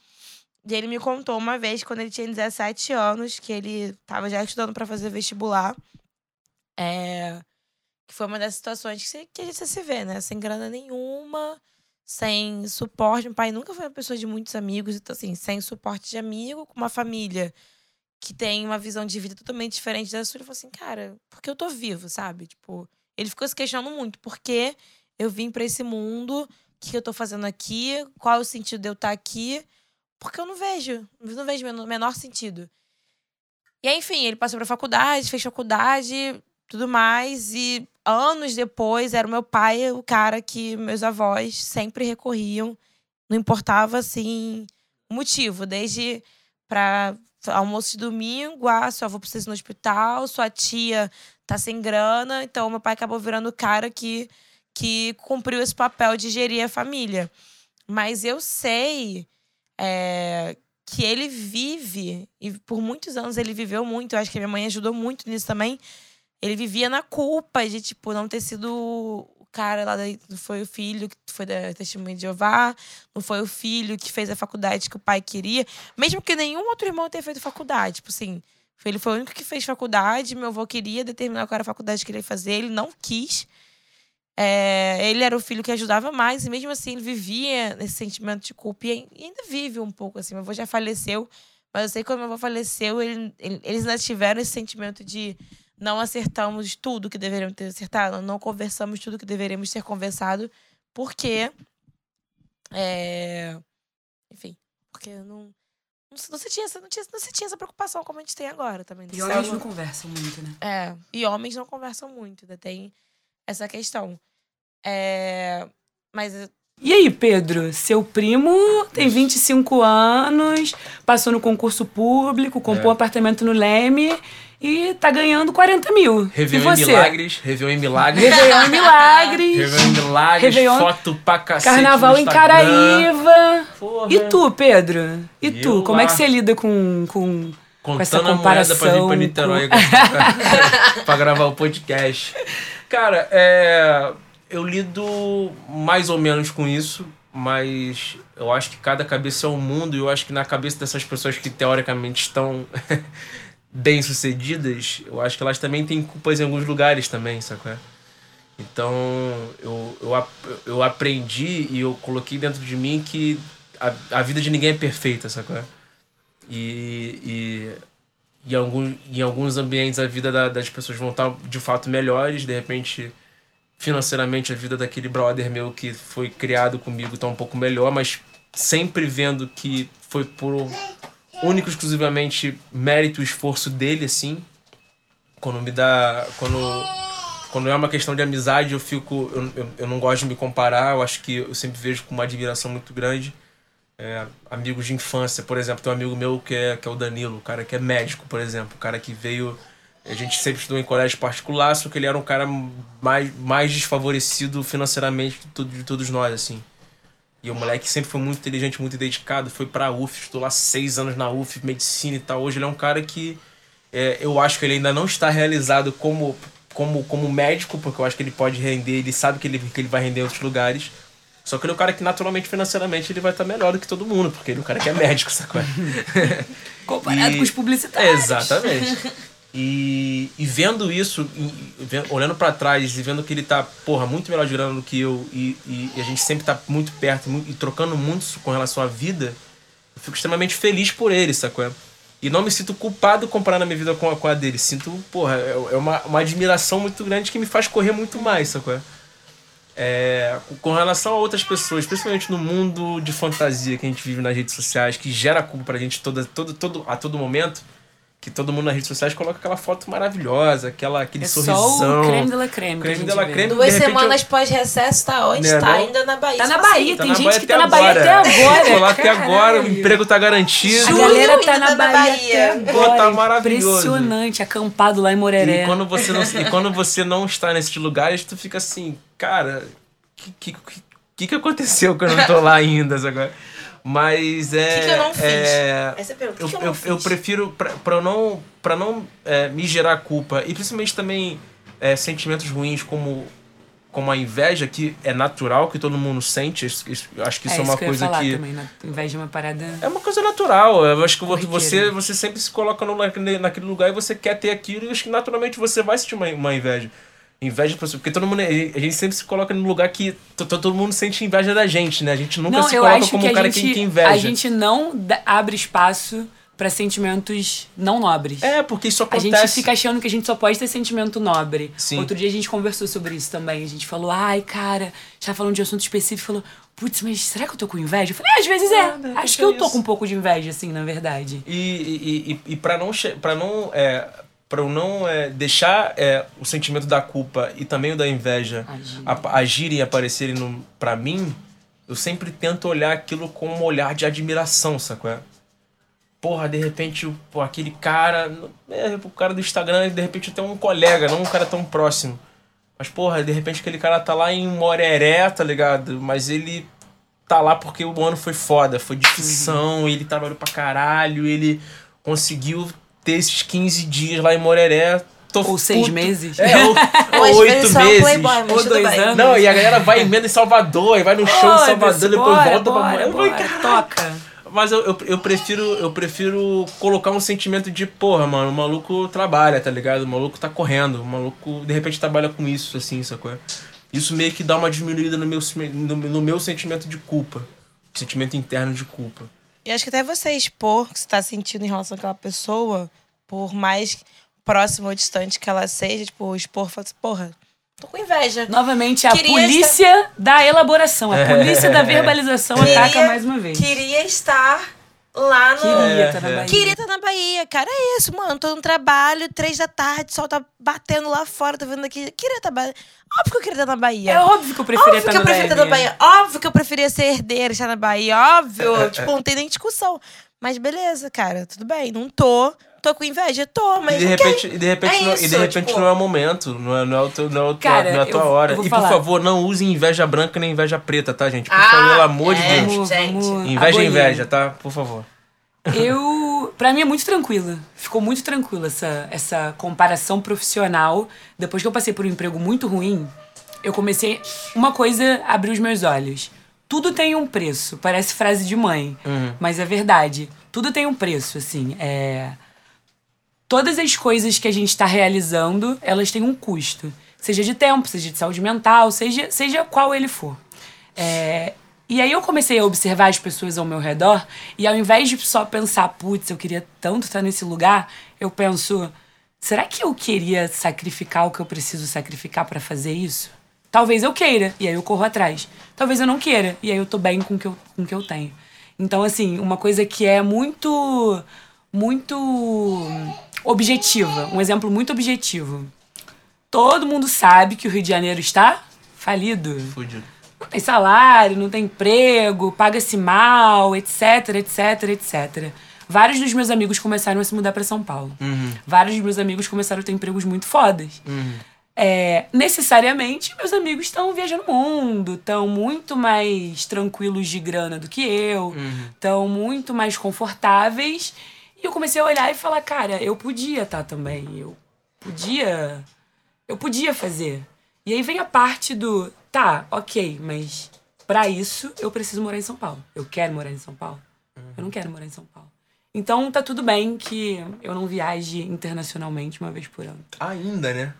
Speaker 2: E ele me contou uma vez, quando ele tinha 17 anos, que ele estava já estudando para fazer vestibular. É, que foi uma das situações que, que a gente se vê, né? Sem grana nenhuma, sem suporte. Meu pai nunca foi uma pessoa de muitos amigos, então, assim, sem suporte de amigo, com uma família que tem uma visão de vida totalmente diferente da sua. Ele falou assim, cara, porque eu tô vivo, sabe? Tipo, ele ficou se questionando muito. Por que eu vim para esse mundo? O que eu tô fazendo aqui? Qual é o sentido de eu estar tá aqui? Porque eu não vejo. Não vejo o menor sentido. E aí, enfim, ele passou pra faculdade, fez faculdade, tudo mais. E anos depois, era o meu pai o cara que meus avós sempre recorriam. Não importava, assim, o motivo. Desde pra almoço de domingo, ah, sua avó precisa ir no hospital, sua tia tá sem grana. Então, meu pai acabou virando o cara que, que cumpriu esse papel de gerir a família. Mas eu sei é, que ele vive, e por muitos anos ele viveu muito, eu acho que a minha mãe ajudou muito nisso também. Ele vivia na culpa de, tipo, não ter sido o cara lá, não foi o filho que foi da Testemunha de Jeová, não foi o filho que fez a faculdade que o pai queria, mesmo que nenhum outro irmão tenha feito faculdade, tipo assim. Ele foi o único que fez faculdade, meu avô queria determinar qual era a faculdade que ele ia fazer, ele não quis. É, ele era o filho que ajudava mais, e mesmo assim ele vivia nesse sentimento de culpa e ainda vive um pouco assim. Meu avô já faleceu, mas eu sei que quando meu avô faleceu, ele, ele, eles ainda tiveram esse sentimento de não acertamos tudo que deveríamos ter acertado, não conversamos tudo que deveríamos ter conversado, porque. É, enfim, porque não. Não, se tinha, não, tinha, não se tinha essa preocupação como a gente tem agora também.
Speaker 1: E homens não conversam muito, né?
Speaker 2: É, e homens não conversam muito, ainda tem essa questão. É, mas.
Speaker 1: E aí, Pedro? Seu primo tem 25 anos, passou no concurso público, comprou é. um apartamento no Leme e tá ganhando 40 mil.
Speaker 3: Réveillon em Milagres, Réveillon em Milagres.
Speaker 1: Réveillon em Milagres.
Speaker 3: Réveillon em Milagres, Réveillon... foto pra cacete
Speaker 1: Carnaval em Caraíva. Porra. E tu, Pedro? E tu? Como lá. é que você lida com, com, com essa comparação?
Speaker 3: a moeda pra vir pra Niterói <laughs> com... <laughs> pra gravar o podcast. Cara, é, eu lido mais ou menos com isso, mas eu acho que cada cabeça é um mundo e eu acho que na cabeça dessas pessoas que teoricamente estão <laughs> bem sucedidas, eu acho que elas também têm culpas em alguns lugares também, sacou? Então eu, eu, eu aprendi e eu coloquei dentro de mim que a, a vida de ninguém é perfeita, sacou? E, e em, algum, em alguns ambientes a vida da, das pessoas vão estar de fato melhores, de repente financeiramente a vida daquele brother meu que foi criado comigo está um pouco melhor, mas sempre vendo que foi por único exclusivamente mérito e esforço dele assim. Quando me dá, quando quando é uma questão de amizade, eu fico eu, eu, eu não gosto de me comparar, eu acho que eu sempre vejo com uma admiração muito grande é, amigos de infância, por exemplo, tem um amigo meu que é, que é o Danilo, o cara que é médico, por exemplo, o cara que veio. A gente sempre estudou em colégio particular, só que ele era um cara mais, mais desfavorecido financeiramente de, de todos nós, assim. E o moleque sempre foi muito inteligente, muito dedicado, foi pra UF, estou lá seis anos na UF, medicina e tal. Hoje ele é um cara que é, eu acho que ele ainda não está realizado como, como, como médico, porque eu acho que ele pode render, ele sabe que ele, que ele vai render em outros lugares só que ele é um cara que naturalmente, financeiramente, ele vai estar melhor do que todo mundo, porque ele é um cara que é médico, sacou? <laughs>
Speaker 1: Comparado e... com os publicitários.
Speaker 3: Exatamente. E, e vendo isso, olhando para trás e vendo que ele tá, porra, muito melhor de grana do que eu, e a gente sempre tá muito perto e, trocando muito com relação à vida, eu fico extremamente feliz por ele, sacou? E não me sinto culpado comparando a minha vida com a, com a dele. Sinto, porra, é, é uma, uma admiração muito grande que me faz correr muito mais, sacou? É, com relação a outras pessoas, principalmente no mundo de fantasia que a gente vive nas redes sociais, que gera culpa pra gente toda, todo, todo, a todo momento, que todo mundo nas redes sociais coloca aquela foto maravilhosa, aquela, aquele é sorrisão. Só
Speaker 1: o creme de la creme.
Speaker 3: Creme de la creme.
Speaker 2: Duas semanas eu... pós-recesso, tá onde? Né, tá ainda na Bahia.
Speaker 1: Tá na Bahia, tá tem na gente Bahia que tá na Bahia até agora.
Speaker 3: Tô lá até agora, o emprego tá garantido.
Speaker 1: A galera tá na Bahia, Bahia. agora.
Speaker 3: Pô, tá maravilhoso.
Speaker 1: Impressionante, acampado lá em Moreré.
Speaker 3: E quando você não, e quando você não está nesses lugares, tu fica assim, cara, que, que, que, que aconteceu que eu não tô lá ainda agora? Mas é.
Speaker 2: O que, que eu não fiz?
Speaker 3: É,
Speaker 2: Essa é a pergunta. O
Speaker 3: eu,
Speaker 2: que, que eu
Speaker 3: eu,
Speaker 2: não fiz?
Speaker 3: eu prefiro, pra, pra não, pra não é, me gerar culpa, e principalmente também é, sentimentos ruins como, como a inveja, que é natural, que todo mundo sente, isso- isso- eu acho que isso é,
Speaker 1: é
Speaker 3: uma
Speaker 1: isso que eu ia
Speaker 3: coisa
Speaker 1: falar
Speaker 3: que.
Speaker 1: também, na, em vez de uma parada...
Speaker 3: É uma coisa natural. Eu acho que
Speaker 1: Corriqueira.
Speaker 3: você, você sempre se coloca no, naquele, naquele lugar e você quer ter aquilo, e acho que naturalmente você vai sentir uma, uma inveja. Inveja, pra- porque todo mundo. A gente sempre se coloca no lugar que to- to- todo mundo sente inveja da gente, né? A gente nunca
Speaker 1: Não,
Speaker 3: se coloca como
Speaker 1: que
Speaker 3: um
Speaker 1: a
Speaker 3: cara
Speaker 1: gente,
Speaker 3: que, que inveja.
Speaker 1: a gente não abre espaço pra sentimentos não nobres.
Speaker 3: É, porque isso
Speaker 1: A
Speaker 3: acontece.
Speaker 1: gente fica achando que a gente só pode ter sentimento nobre.
Speaker 3: Sim.
Speaker 1: Outro dia a gente conversou sobre isso também. A gente falou, ai, cara, a tava falando de assunto específico, falou, putz, mas será que eu tô com inveja? Eu falei, é, às vezes é. Acho que
Speaker 3: é
Speaker 1: eu tô
Speaker 3: isso.
Speaker 1: com um pouco de inveja, assim, na verdade.
Speaker 3: E, e, e, e para não, pra não, é, pra eu não é, deixar é, o sentimento da culpa e também o da inveja
Speaker 1: Agir.
Speaker 3: agirem e aparecerem pra mim, eu sempre tento olhar aquilo com um olhar de admiração, sacou? É? Porra, de repente, pô, aquele cara. É, o cara do Instagram, de repente tem um colega, não um cara tão próximo. Mas, porra, de repente aquele cara tá lá em Moreré, tá ligado? Mas ele tá lá porque o ano foi foda, foi de ficção, ele trabalhou pra caralho, ele conseguiu ter esses 15 dias lá em Moreré. Tô
Speaker 1: Ou seis
Speaker 3: puto.
Speaker 1: meses.
Speaker 3: É, ou, <laughs>
Speaker 2: Ou
Speaker 3: oito meses.
Speaker 2: playboy,
Speaker 1: Ou dois
Speaker 2: bem.
Speaker 1: anos.
Speaker 3: Não, e a galera vai emenda em Salvador, e vai no show em Salvador,
Speaker 1: Foda-se,
Speaker 3: depois
Speaker 1: bora,
Speaker 3: volta pra
Speaker 1: bora,
Speaker 3: "Caralho."
Speaker 1: toca.
Speaker 3: Mas eu, eu, eu prefiro eu prefiro colocar um sentimento de, porra, mano, o maluco trabalha, tá ligado? O maluco tá correndo, o maluco de repente trabalha com isso, assim, sacou? Isso meio que dá uma diminuída no meu, no, no meu sentimento de culpa. Sentimento interno de culpa.
Speaker 2: E acho que até você expor o que você tá sentindo em relação àquela pessoa, por mais próximo ou distante que ela seja, tipo, expor, falar assim, porra, tô com inveja.
Speaker 1: Novamente, a
Speaker 2: Queria
Speaker 1: polícia da elaboração, a polícia da <laughs> verbalização ataca mais uma vez.
Speaker 2: Queria estar lá no.
Speaker 1: Queria, tá na
Speaker 3: É, é.
Speaker 1: Bahia.
Speaker 2: Queria estar na Bahia. Cara, é isso, mano. Tô no trabalho, três da tarde, o sol tá batendo lá fora, tô vendo aqui. Queria estar. Óbvio que eu queria estar na Bahia.
Speaker 1: É óbvio que eu preferia
Speaker 2: Óbvio
Speaker 1: estar
Speaker 2: que eu
Speaker 1: na
Speaker 2: preferia estar na
Speaker 1: Bahia.
Speaker 2: Bahia. Óbvio que eu preferia ser herdeira, estar na Bahia. Óbvio. <laughs> tipo, não tem nem discussão. Mas beleza, cara. Tudo bem. Não tô. Tô com inveja? Tô, mas.
Speaker 3: E de repente, e de repente,
Speaker 2: É
Speaker 3: não, e de repente
Speaker 2: tipo-
Speaker 3: não é o momento, não é, não é, o teu, não é, o tua,
Speaker 1: Cara,
Speaker 3: não é a tua
Speaker 1: eu-
Speaker 3: hora.
Speaker 1: eu
Speaker 3: E
Speaker 1: falar.
Speaker 3: por favor, não use inveja branca nem inveja preta, tá, gente? Por
Speaker 2: Ah,
Speaker 3: favor, pelo amor de
Speaker 2: é.
Speaker 3: Deus.
Speaker 1: Vamos,
Speaker 2: gente.
Speaker 3: Inveja é inveja, tá? Por favor.
Speaker 1: Eu, pra mim é muito tranquila. Ficou muito tranquila essa, essa comparação profissional. Depois que eu passei por um emprego muito ruim, eu comecei. Uma coisa abriu os meus olhos. Tudo tem um preço. Parece frase de mãe, mas é verdade. Tudo tem um preço, assim. É... Todas as coisas que a gente está realizando, elas têm um custo. Seja de tempo, seja de saúde mental, seja, seja qual ele for. É, E aí eu comecei a observar as pessoas ao meu redor e ao invés de só pensar, putz, eu queria tanto estar nesse lugar, eu penso, será que eu queria sacrificar o que eu preciso sacrificar para fazer isso? Talvez eu queira, e aí eu corro atrás. Talvez eu não queira, e aí eu tô bem com o que eu, com o que eu tenho. Então, assim, uma coisa que é muito, muito objetiva, um exemplo muito objetivo. Todo mundo sabe que o Rio de Janeiro está falido
Speaker 3: Fudido.
Speaker 1: Não tem salário, não tem emprego, paga-se mal, etc, etc, etc. Vários dos meus amigos começaram a se mudar para São Paulo. Vários dos meus amigos começaram a ter empregos muito fodas. É, necessariamente, meus amigos estão viajando o mundo, estão muito mais tranquilos de grana do que eu, estão muito mais confortáveis. E eu comecei a olhar e falar, cara, eu podia estar também, eu podia eu podia fazer. E aí vem a parte do, tá, ok, mas pra isso eu preciso morar em São Paulo. Eu quero morar em São Paulo. Eu não quero morar em São Paulo. Então tá tudo bem que eu não viaje internacionalmente uma vez por ano.
Speaker 3: Ainda, né?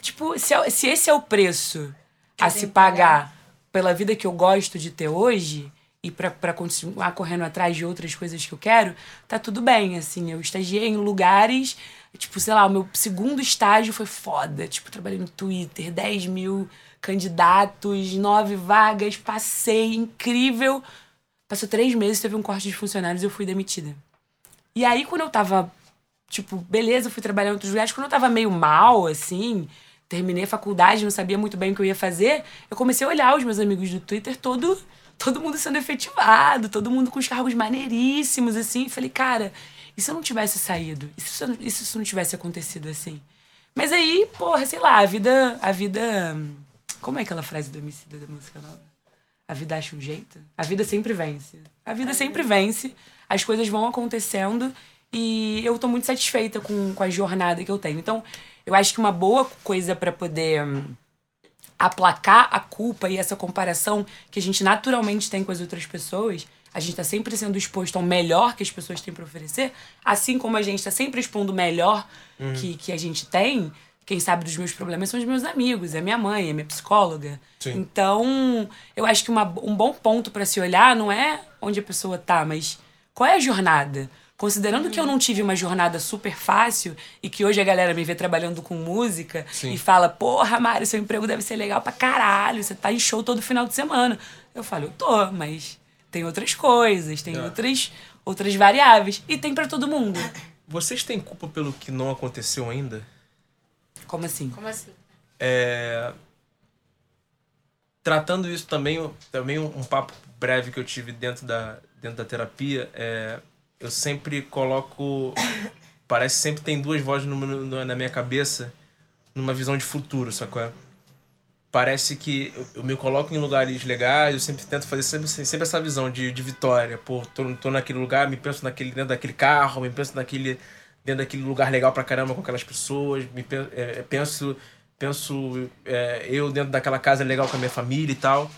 Speaker 1: Tipo, se, é- se esse é o preço a se pagar pela vida que eu gosto de ter hoje e pra continuar correndo atrás de outras coisas que eu quero, tá tudo bem, assim. Eu estagiei em lugares, tipo, sei lá, o meu segundo estágio foi foda. Tipo, trabalhei no Twitter, 10 mil candidatos, nove vagas, passei, incrível. Passou três meses, teve um corte de funcionários e eu fui demitida. E aí, quando eu tava tipo, beleza, eu fui trabalhar em outros lugares. Quando eu tava meio mal, assim, terminei a faculdade, não sabia muito bem o que eu ia fazer, eu comecei a olhar os meus amigos do Twitter, todo, todo mundo sendo efetivado, todo mundo com os cargos maneiríssimos, assim. Falei, cara, e se eu não tivesse saído? E se isso não tivesse acontecido assim? Mas aí, porra, sei lá, a vida. A vida. Como é aquela frase do homicida da música nova? a vida acha um jeito. A vida sempre vence. A vida sempre vence, as coisas vão acontecendo e eu tô muito satisfeita com, com a jornada que eu tenho. Então, eu acho que uma boa coisa para poder hum, aplacar a culpa e essa comparação que a gente naturalmente tem com as outras pessoas, a gente está sempre sendo exposto ao melhor que as pessoas têm para oferecer, assim como a gente está sempre expondo o melhor uhum. que, que a gente tem. Quem sabe dos meus problemas são os meus amigos, é minha mãe, é minha psicóloga. Sim. Então, eu acho que uma, um bom ponto para se olhar não é onde a pessoa tá, mas qual é a jornada? Considerando que eu não tive uma jornada super fácil e que hoje a galera me vê trabalhando com música Sim. e fala: Porra, Mário, seu emprego deve ser legal pra caralho, você tá em show todo final de semana. Eu falo: Eu tô, mas tem outras coisas, tem é. outras, outras variáveis. E tem para todo mundo.
Speaker 3: Vocês têm culpa pelo que não aconteceu ainda?
Speaker 1: Como assim?
Speaker 2: Como assim?
Speaker 3: É... Tratando isso também, também um, papo breve que eu tive dentro da, dentro da terapia, é eu sempre coloco. Parece que sempre tem duas vozes no, no, na minha cabeça numa visão de futuro, sacou? Parece que eu, eu, me coloco em lugares legais, eu sempre tento fazer sempre, sempre essa visão de, de vitória. Pô, tô, tô naquele lugar, me penso naquele, dentro daquele carro, me penso naquele, dentro daquele lugar legal pra caramba com aquelas pessoas, me é, penso, penso é, eu dentro daquela casa legal com a minha família e tal.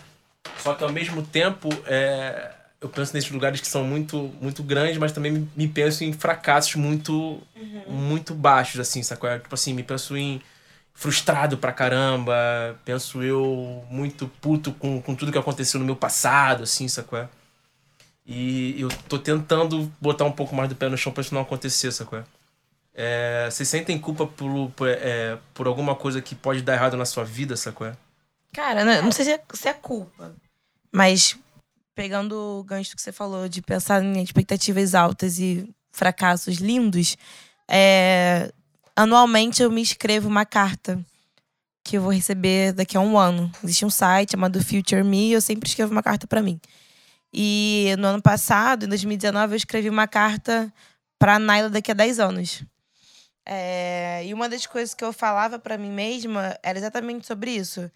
Speaker 3: Só que ao mesmo tempo, é, eu penso nesses lugares que são muito muito grandes, mas também me penso em fracassos muito uhum. muito baixos assim, sacou? Tipo assim, me penso em frustrado pra caramba, penso eu muito puto com, com tudo que aconteceu no meu passado, assim, sacou? E eu tô tentando botar um pouco mais do pé no chão pra isso não acontecer, sacou? É, vocês sentem culpa por, por, é, por alguma coisa que pode dar errado na sua vida, sacou?
Speaker 2: Cara, não, não sei se é, se é culpa, mas pegando o gancho que você falou de pensar em expectativas altas e fracassos lindos, é, anualmente eu me escrevo uma carta que eu vou receber daqui a um ano. Existe um site chamado Future Me eu sempre escrevo uma carta para mim. E no ano passado, em 2019, eu escrevi uma carta para Naila daqui a 10 anos. É, e uma das coisas que eu falava para mim mesma era exatamente sobre isso.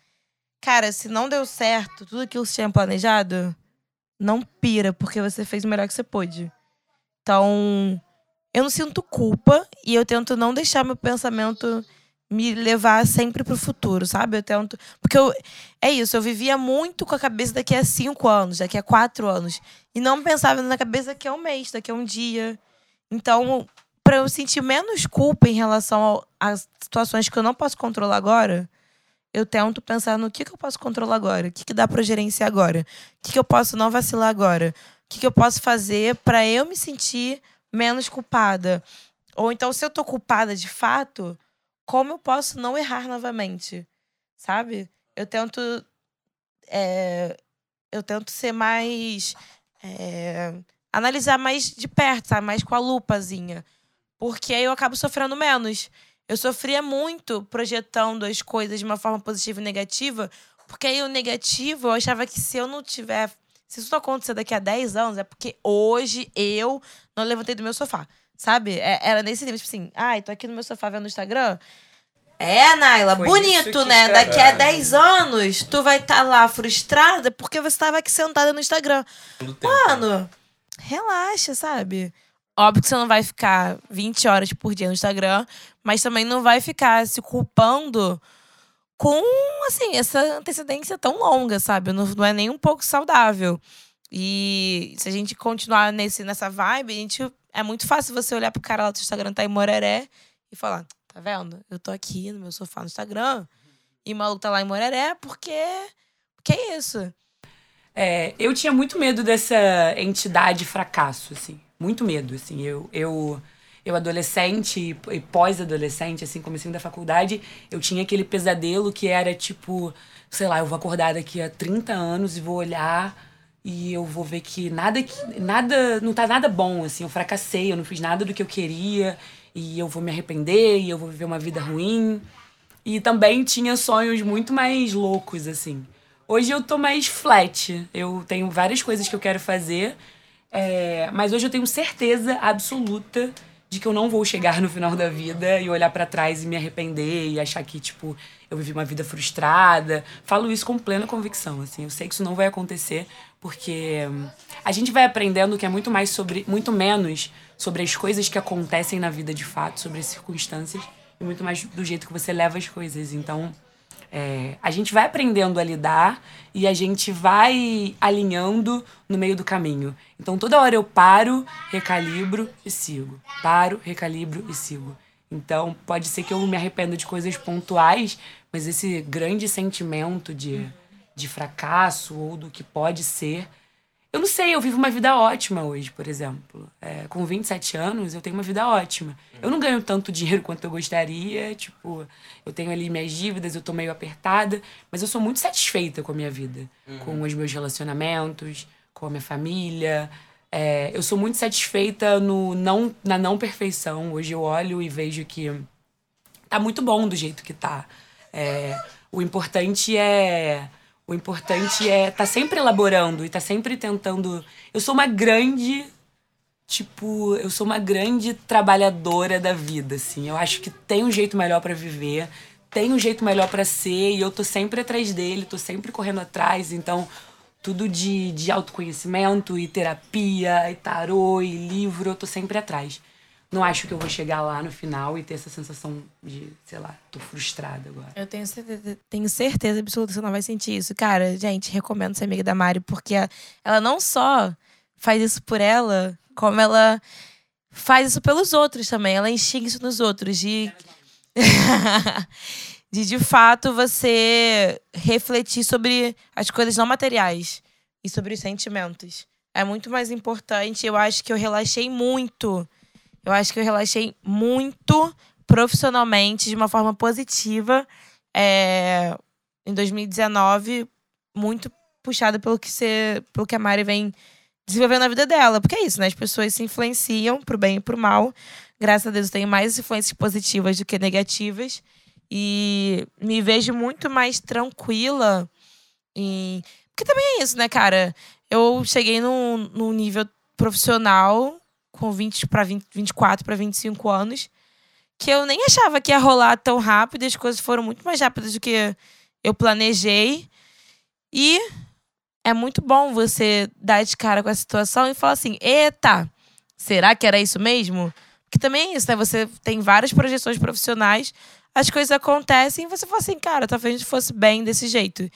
Speaker 2: Cara, se não deu certo tudo aquilo que você tinha planejado, não pira, porque você fez o melhor que você pôde. Então, eu não sinto culpa e eu tento não deixar meu pensamento me levar sempre pro futuro, sabe? Eu tento. Porque eu, é isso, eu vivia muito com a cabeça daqui a cinco anos, daqui a quatro anos. E não pensava na cabeça daqui a um mês, daqui a um dia. Então, para eu sentir menos culpa em relação às situações que eu não posso controlar agora, eu tento pensar no que, que eu posso controlar agora, o que, que dá para gerenciar agora, o que, que eu posso não vacilar agora, o que, que eu posso fazer para eu me sentir menos culpada. Ou então, se eu tô culpada de fato, como eu posso não errar novamente? Sabe? Eu tento. É, eu tento ser mais. É, analisar mais de perto, sabe? Mais com a lupazinha. Porque aí eu acabo sofrendo menos. Eu sofria muito projetando as coisas de uma forma positiva e negativa, porque aí o negativo eu achava que se eu não tiver. Se isso acontecer daqui a 10 anos, é porque hoje eu não levantei do meu sofá. Sabe? É, era nesse nível, tipo assim, ai, ah, tô aqui no meu sofá vendo o Instagram. É, Naila, Foi bonito, né? Daqui a 10 anos, tu vai estar tá lá frustrada porque você estava aqui sentada no Instagram. Mano, relaxa, sabe? Óbvio que você não vai ficar 20 horas por dia no Instagram, mas também não vai ficar se culpando com, assim, essa antecedência tão longa, sabe? Não, não é nem um pouco saudável. E se a gente continuar nesse, nessa vibe, a gente, é muito fácil você olhar pro cara lá do Instagram, tá em Moreré, e falar: tá vendo? Eu tô aqui no meu sofá no Instagram, e o maluco tá lá em Moreré porque. Porque é isso.
Speaker 1: É, eu tinha muito medo dessa entidade fracasso, assim muito medo, assim. Eu, eu, eu adolescente e pós-adolescente, assim, comecinho da faculdade, eu tinha aquele pesadelo que era tipo, sei lá, eu vou acordar daqui a 30 anos e vou olhar e eu vou ver que nada, nada, não tá nada bom, assim. Eu fracassei, eu não fiz nada do que eu queria e eu vou me arrepender e eu vou viver uma vida ruim. E também tinha sonhos muito mais loucos, assim. Hoje eu tô mais flat. Eu tenho várias coisas que eu quero fazer, é, mas hoje eu tenho certeza absoluta de que eu não vou chegar no final da vida e olhar para trás e me arrepender e achar que, tipo, eu vivi uma vida frustrada. Falo isso com plena convicção, assim. Eu sei que isso não vai acontecer porque a gente vai aprendendo que é muito mais sobre, muito menos sobre as coisas que acontecem na vida de fato, sobre as circunstâncias e muito mais do jeito que você leva as coisas. Então, é, a gente vai aprendendo a lidar e a gente vai alinhando no meio do caminho. Então toda hora eu paro, recalibro e sigo. Paro, recalibro e sigo. Então pode ser que eu me arrependa de coisas pontuais, mas esse grande sentimento de, de fracasso ou do que pode ser eu não sei, eu vivo uma vida ótima hoje, por exemplo. É, com 27 anos, eu tenho uma vida ótima. Eu não ganho tanto dinheiro <laughs> quanto eu gostaria, tipo, eu tenho ali minhas dívidas, eu tô meio apertada, mas eu sou muito satisfeita com a minha vida, uhum. com os meus relacionamentos, com a minha família. É, eu sou muito satisfeita no não, na não perfeição. Hoje eu olho e vejo que tá muito bom do jeito que tá. É, o importante é o importante é estar tá sempre elaborando e estar tá sempre tentando. Eu sou uma grande. Tipo, eu sou uma grande trabalhadora da vida, assim. Eu acho que tem um jeito melhor para viver, tem um jeito melhor para ser, e eu tô sempre atrás dele, tô sempre correndo atrás. Então, tudo de, de autoconhecimento e terapia e tarô e livro, eu tô sempre atrás não acho que eu vou chegar lá no final e ter essa sensação de, sei lá, tô frustrada agora.
Speaker 2: Eu tenho certeza, tenho certeza absoluta que você não vai sentir isso. Cara, gente, recomendo ser amiga da Mari, porque ela não só faz isso por ela, como ela faz isso pelos outros também. Ela enxerga isso nos outros. De... <laughs> de, de fato, você refletir sobre as coisas não materiais e sobre os sentimentos. É muito mais importante. Eu acho que eu relaxei muito eu acho que eu relaxei muito profissionalmente, de uma forma positiva. É, em 2019, muito puxada pelo que, pelo que a Mari vem desenvolvendo na vida dela. Porque é isso, né? As pessoas se influenciam pro bem e pro mal. Graças a Deus, eu tenho mais influências positivas do que negativas. E me vejo muito mais tranquila. E... Porque também é isso, né, cara? Eu cheguei num, num nível profissional com 20 para 20, 24 para 25 anos, que eu nem achava que ia rolar tão rápido, as coisas foram muito mais rápidas do que eu planejei. E é muito bom você dar de cara com a situação e falar assim: eita, será que era isso mesmo? Porque também é isso, né? Você tem várias projeções profissionais, as coisas acontecem e você fala assim, cara, talvez fosse bem desse jeito.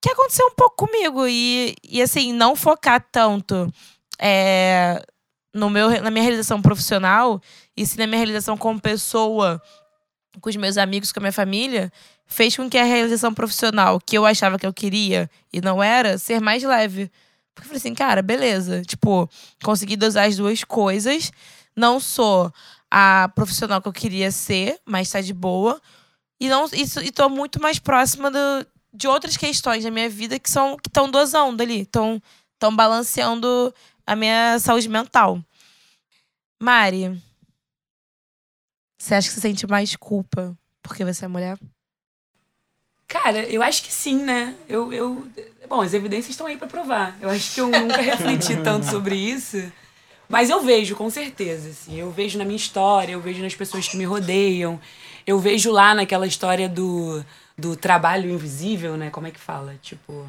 Speaker 2: Que aconteceu um pouco comigo. E, e assim, não focar tanto é, no meu, na minha realização profissional e se na minha realização como pessoa, com os meus amigos, com a minha família, fez com que a realização profissional que eu achava que eu queria e não era, ser mais leve. Porque eu falei assim, cara, beleza. Tipo, consegui dosar as duas coisas. Não sou a profissional que eu queria ser, mas tá de boa. E, não, isso, e tô muito mais próxima do, de outras questões da minha vida que são que estão dosando ali. Estão balanceando a minha saúde mental. Mari, você acha que você sente mais culpa porque você é mulher?
Speaker 1: Cara, eu acho que sim, né? Eu, eu... Bom, as evidências estão aí para provar. Eu acho que eu nunca <laughs> refleti tanto sobre isso. Mas eu vejo, com certeza. Assim. Eu vejo na minha história, eu vejo nas pessoas que me rodeiam. Eu vejo lá naquela história do, do trabalho invisível, né? Como é que fala? Tipo.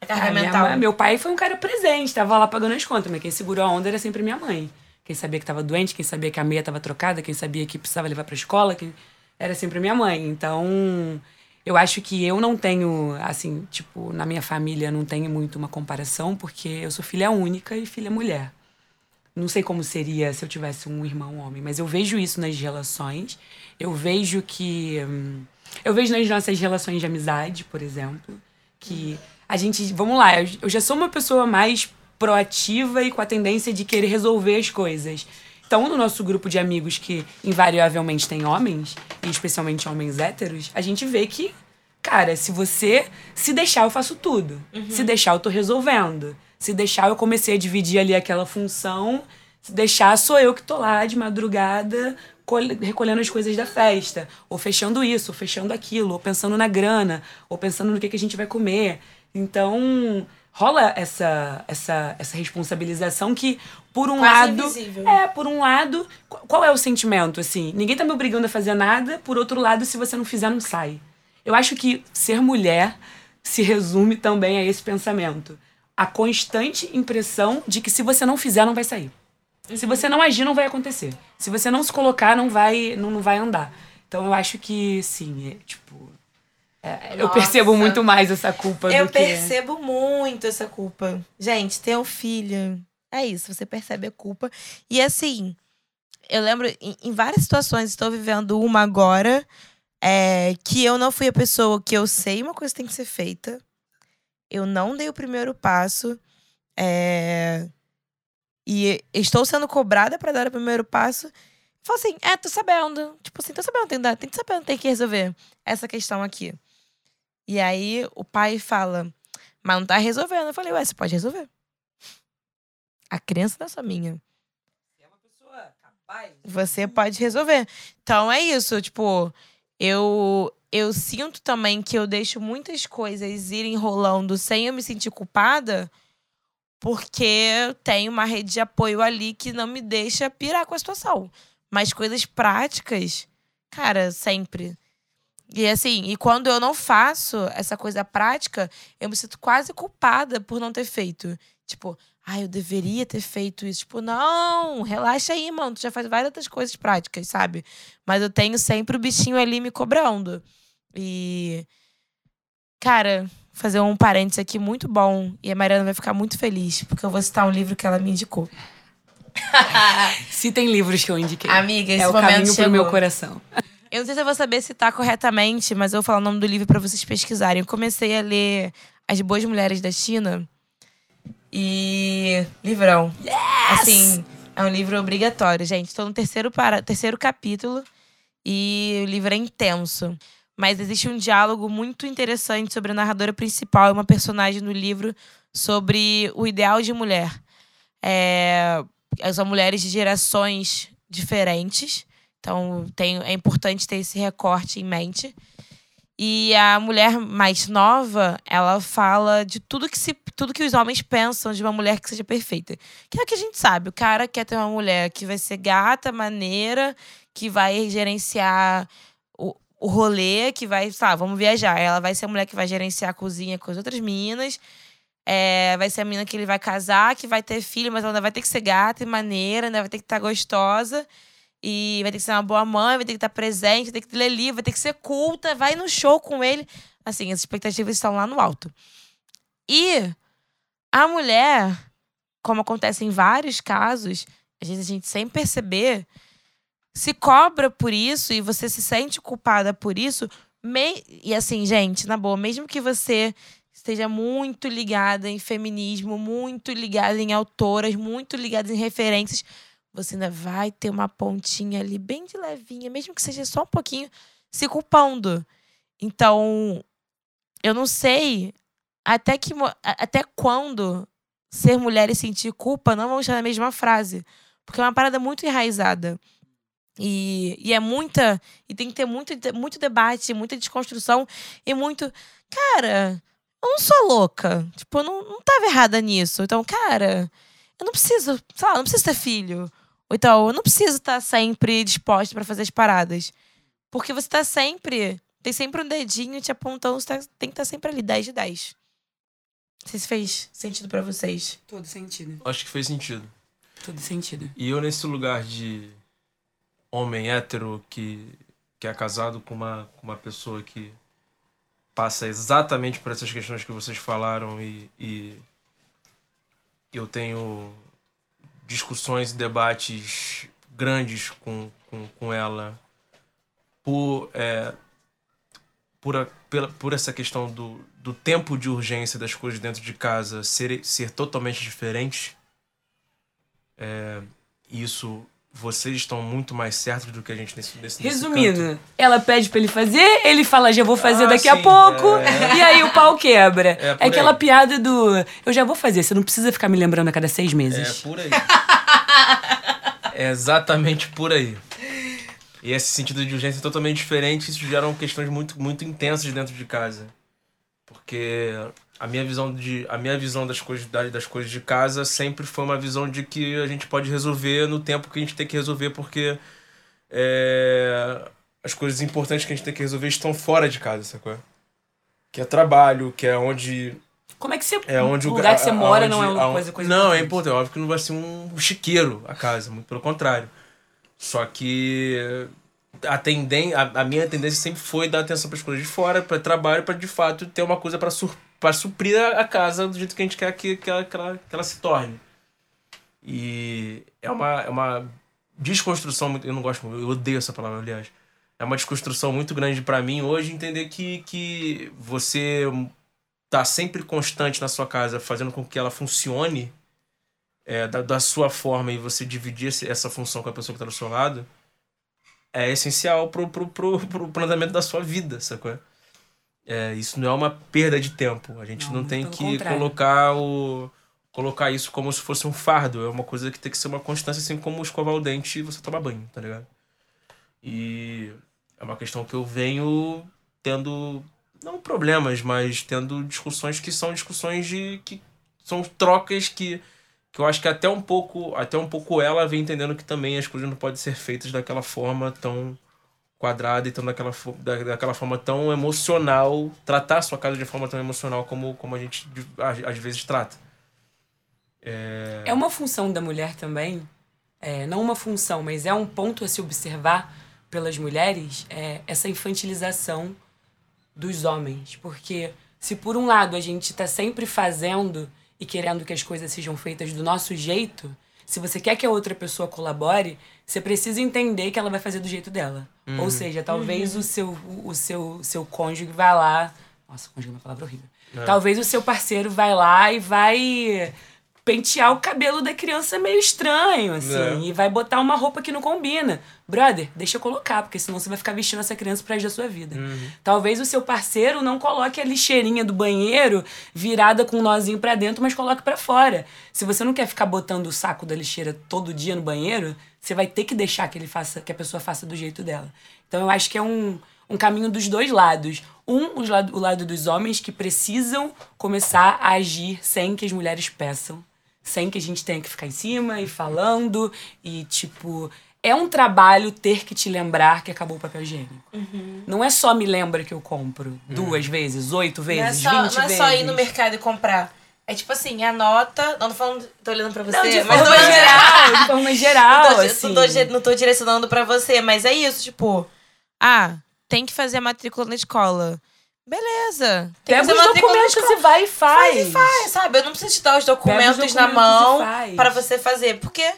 Speaker 2: A carga mental.
Speaker 1: Minha, meu pai foi um cara presente, tava lá pagando as contas, mas quem segurou a onda era sempre minha mãe. Quem sabia que tava doente, quem sabia que a meia tava trocada, quem sabia que precisava levar pra escola, quem... era sempre minha mãe. Então, eu acho que eu não tenho, assim, tipo, na minha família não tenho muito uma comparação, porque eu sou filha única e filha mulher. Não sei como seria se eu tivesse um irmão homem, mas eu vejo isso nas relações. Eu vejo que. Hum, eu vejo nas nossas relações de amizade, por exemplo, que a gente. Vamos lá, eu já sou uma pessoa mais proativa e com a tendência de querer resolver as coisas. Então, no nosso grupo de amigos que invariavelmente tem homens, e especialmente homens héteros, a gente vê que, cara, se você se deixar, eu faço tudo. Uhum. Se deixar, eu tô resolvendo. Se deixar, eu comecei a dividir ali aquela função. Se deixar, sou eu que tô lá de madrugada recolhendo as coisas da festa, ou fechando isso, ou fechando aquilo, ou pensando na grana, ou pensando no que, que a gente vai comer. Então, rola essa, essa, essa responsabilização que, por um
Speaker 2: Quase
Speaker 1: lado.
Speaker 2: invisível.
Speaker 1: É, por um lado, qu- qual é o sentimento, assim? Ninguém tá me obrigando a fazer nada, por outro lado, se você não fizer, não sai. Eu acho que ser mulher se resume também a esse pensamento. A constante impressão de que se você não fizer, não vai sair. Se você não agir, não vai acontecer. Se você não se colocar, não vai, não, não vai andar. Então eu acho que, sim, é, tipo. Eu
Speaker 2: Nossa.
Speaker 1: percebo muito mais essa culpa
Speaker 2: Eu
Speaker 1: que.
Speaker 2: percebo muito essa culpa. Gente, ter um filho. É isso, você percebe a culpa. E assim, eu lembro em, em várias situações, estou vivendo uma agora, é, que eu não fui a pessoa que eu sei uma coisa tem que ser feita. Eu não dei o primeiro passo. é, e estou sendo cobrada para dar o primeiro passo. Falo assim, é, tô sabendo. Tipo assim, tô sabendo, tem que, dar, tem que saber, tem que resolver essa questão aqui. E aí o pai fala, mas não tá resolvendo. Eu falei, ué, você pode resolver. A criança não é só minha. Você pode resolver. Então é isso, tipo, eu eu sinto também que eu deixo muitas coisas irem rolando sem eu me sentir culpada, porque tem uma rede de apoio ali que não me deixa pirar com a situação. Mas coisas práticas, cara, sempre. E assim, e quando eu não faço essa coisa prática, eu me sinto quase culpada por não ter feito. Tipo, ah, eu deveria ter feito isso. Tipo, não, relaxa aí, mano. Tu já faz várias outras coisas práticas, sabe? Mas eu tenho sempre o bichinho ali me cobrando. E. Cara, fazer um parênteses aqui muito bom. E a Mariana vai ficar muito feliz, porque eu vou citar um livro que ela me indicou. <laughs>
Speaker 1: Se tem livros que eu indiquei.
Speaker 2: Amiga, esse
Speaker 1: é o
Speaker 2: momento
Speaker 1: caminho pro
Speaker 2: chegou.
Speaker 1: meu coração.
Speaker 2: Eu não sei se eu vou saber citar corretamente, mas eu vou falar o nome do livro pra vocês pesquisarem. Eu comecei a ler As Boas Mulheres da China. E. Livrão. Assim, é um livro obrigatório, gente. Tô no terceiro, para... terceiro capítulo e o livro é intenso. Mas existe um diálogo muito interessante sobre a narradora principal e uma personagem do livro sobre o ideal de mulher. É... São mulheres de gerações diferentes. Então, tem, é importante ter esse recorte em mente. E a mulher mais nova, ela fala de tudo que, se, tudo que os homens pensam de uma mulher que seja perfeita. Que é o que a gente sabe. O cara quer ter uma mulher que vai ser gata, maneira, que vai gerenciar o, o rolê, que vai, tá, vamos viajar. Ela vai ser a mulher que vai gerenciar a cozinha com as outras minas. É, vai ser a menina que ele vai casar, que vai ter filho, mas ela ainda vai ter que ser gata e maneira, ainda vai ter que estar gostosa. E vai ter que ser uma boa mãe, vai ter que estar presente, vai ter que ler livro, vai ter que ser culta, vai no show com ele. Assim, as expectativas estão lá no alto. E a mulher, como acontece em vários casos, às vezes a gente sem perceber, se cobra por isso e você se sente culpada por isso. Me... E assim, gente, na boa, mesmo que você esteja muito ligada em feminismo, muito ligada em autoras, muito ligada em referências, você ainda vai ter uma pontinha ali bem de levinha, mesmo que seja só um pouquinho, se culpando. Então, eu não sei até que até quando ser mulher e sentir culpa não vão estar na mesma frase, porque é uma parada muito enraizada. E, e é muita. E tem que ter muito, muito debate, muita desconstrução e muito. Cara, eu não sou louca. Tipo, eu não, não tava errada nisso. Então, cara, eu não preciso, sei lá, eu não preciso ter filho. Ou então, eu não preciso estar sempre disposta pra fazer as paradas. Porque você tá sempre. Tem sempre um dedinho te apontando, você tá- tem que estar sempre ali, 10 de 10. Não sei se fez sentido pra vocês.
Speaker 1: Todo sentido.
Speaker 3: Acho que fez sentido.
Speaker 1: Todo sentido.
Speaker 3: E eu, nesse lugar de homem hétero que, que é casado com uma, com uma pessoa que passa exatamente por essas questões que vocês falaram e, e eu tenho discussões e debates grandes com, com, com ela por, é, por, a- pela, por essa questão do, do tempo de urgência das coisas dentro de casa ser, ser totalmente diferente. É, isso, vocês estão muito mais certos do que a gente nesse, nesse nesse.
Speaker 1: Resumindo, ela pede pra ele fazer, ele fala, já vou fazer
Speaker 3: Ah,
Speaker 1: daqui a
Speaker 3: sim,
Speaker 1: pouco,
Speaker 3: é.
Speaker 1: e aí o pau quebra.
Speaker 3: É
Speaker 1: É, aquela
Speaker 3: aí.
Speaker 1: piada do eu já vou fazer, você não precisa ficar me lembrando a cada seis
Speaker 3: É
Speaker 1: meses.
Speaker 3: por aí. é exatamente por aí. E esse sentido de urgência é totalmente diferente. Isso geram questões muito, muito intensas dentro de casa. Porque a minha visão de a minha visão das coisas das coisas de casa sempre foi uma visão de que a gente pode resolver no tempo que a gente tem que resolver porque é, as coisas importantes que a gente tem que resolver estão fora de casa sacou? que é trabalho que é onde
Speaker 1: como é que você
Speaker 3: é onde
Speaker 1: o lugar que você mora
Speaker 3: onde,
Speaker 1: não é uma coisa coisa
Speaker 3: não importante. é importante óbvio que não vai ser um chiqueiro a casa muito pelo contrário só que a, tenden a, a minha tendência sempre foi dar atenção para as coisas de fora para trabalho para de fato ter uma coisa para surpreender para suprir a casa do jeito que a gente quer que, que, ela, que, ela, que ela se torne. E é uma, é uma desconstrução muito. Eu não gosto, eu odeio essa palavra, aliás. É uma desconstrução muito grande para mim hoje entender que, que você tá sempre constante na sua casa, fazendo com que ela funcione é, da, da sua forma e você dividir essa função com a pessoa que está do seu lado é essencial pro, pro, pro, pro, pro da sua vida, sacou? É, isso não é uma perda de tempo. A gente não, não tem que contrário. colocar o colocar isso como se fosse um fardo. É uma coisa que tem que ser uma constância, assim como escovar o dente e você tomar banho, tá ligado? E é uma questão que eu venho tendo, não problemas, mas tendo discussões que são discussões de. que são trocas que, que eu acho que até um pouco até um pouco ela vem entendendo que também as coisas não podem ser feitas daquela forma tão quadrada e tão daquela, da, daquela forma tão emocional, tratar a sua casa de forma tão emocional como, como a gente às vezes trata.
Speaker 1: É... é uma função da mulher também, é, não uma função, mas é um ponto a se observar pelas mulheres, é essa infantilização dos homens. Porque se por um lado a gente está sempre fazendo e querendo que as coisas sejam feitas do nosso jeito, se você quer que a outra pessoa colabore, você precisa entender que ela vai fazer do jeito dela. Uhum. Ou seja, talvez uhum. o seu o seu seu cônjuge vá lá, nossa, cônjuge é uma palavra horrível. É. Talvez o seu parceiro vai lá e vai pentear o cabelo da criança meio estranho, assim, é. e vai botar uma roupa que não combina. Brother, deixa eu colocar, porque senão você vai ficar vestindo essa criança pro resto da sua vida. Uhum. Talvez o seu parceiro não coloque a lixeirinha do banheiro virada com um nozinho para dentro, mas coloque para fora. Se você não quer ficar botando o saco da lixeira todo dia no banheiro, você vai ter que deixar que ele faça, que a pessoa faça do jeito dela. Então eu acho que é um, um caminho dos dois lados. Um, o lado, o lado dos homens que precisam começar a agir sem que as mulheres peçam sem que a gente tenha que ficar em cima e falando e tipo é um trabalho ter que te lembrar que acabou o papel higiênico. Uhum. Não é só me lembra que eu compro uhum. duas vezes, oito vezes,
Speaker 2: não é só,
Speaker 1: vinte
Speaker 2: não
Speaker 1: vezes.
Speaker 2: Não é só ir no mercado e comprar. É tipo assim, anota. Não tô falando. Tô olhando pra você.
Speaker 1: Não, de forma mas geral. De <laughs> forma geral.
Speaker 2: não, tô,
Speaker 1: assim.
Speaker 2: não, tô, não tô direcionando pra você, mas é isso, tipo. Ah, tem que fazer a matrícula na escola. Beleza.
Speaker 1: Tem Pega os documentos e vai e faz.
Speaker 2: Faz e faz, sabe? Eu não preciso te dar os documentos, os documentos na mão para você fazer. Porque,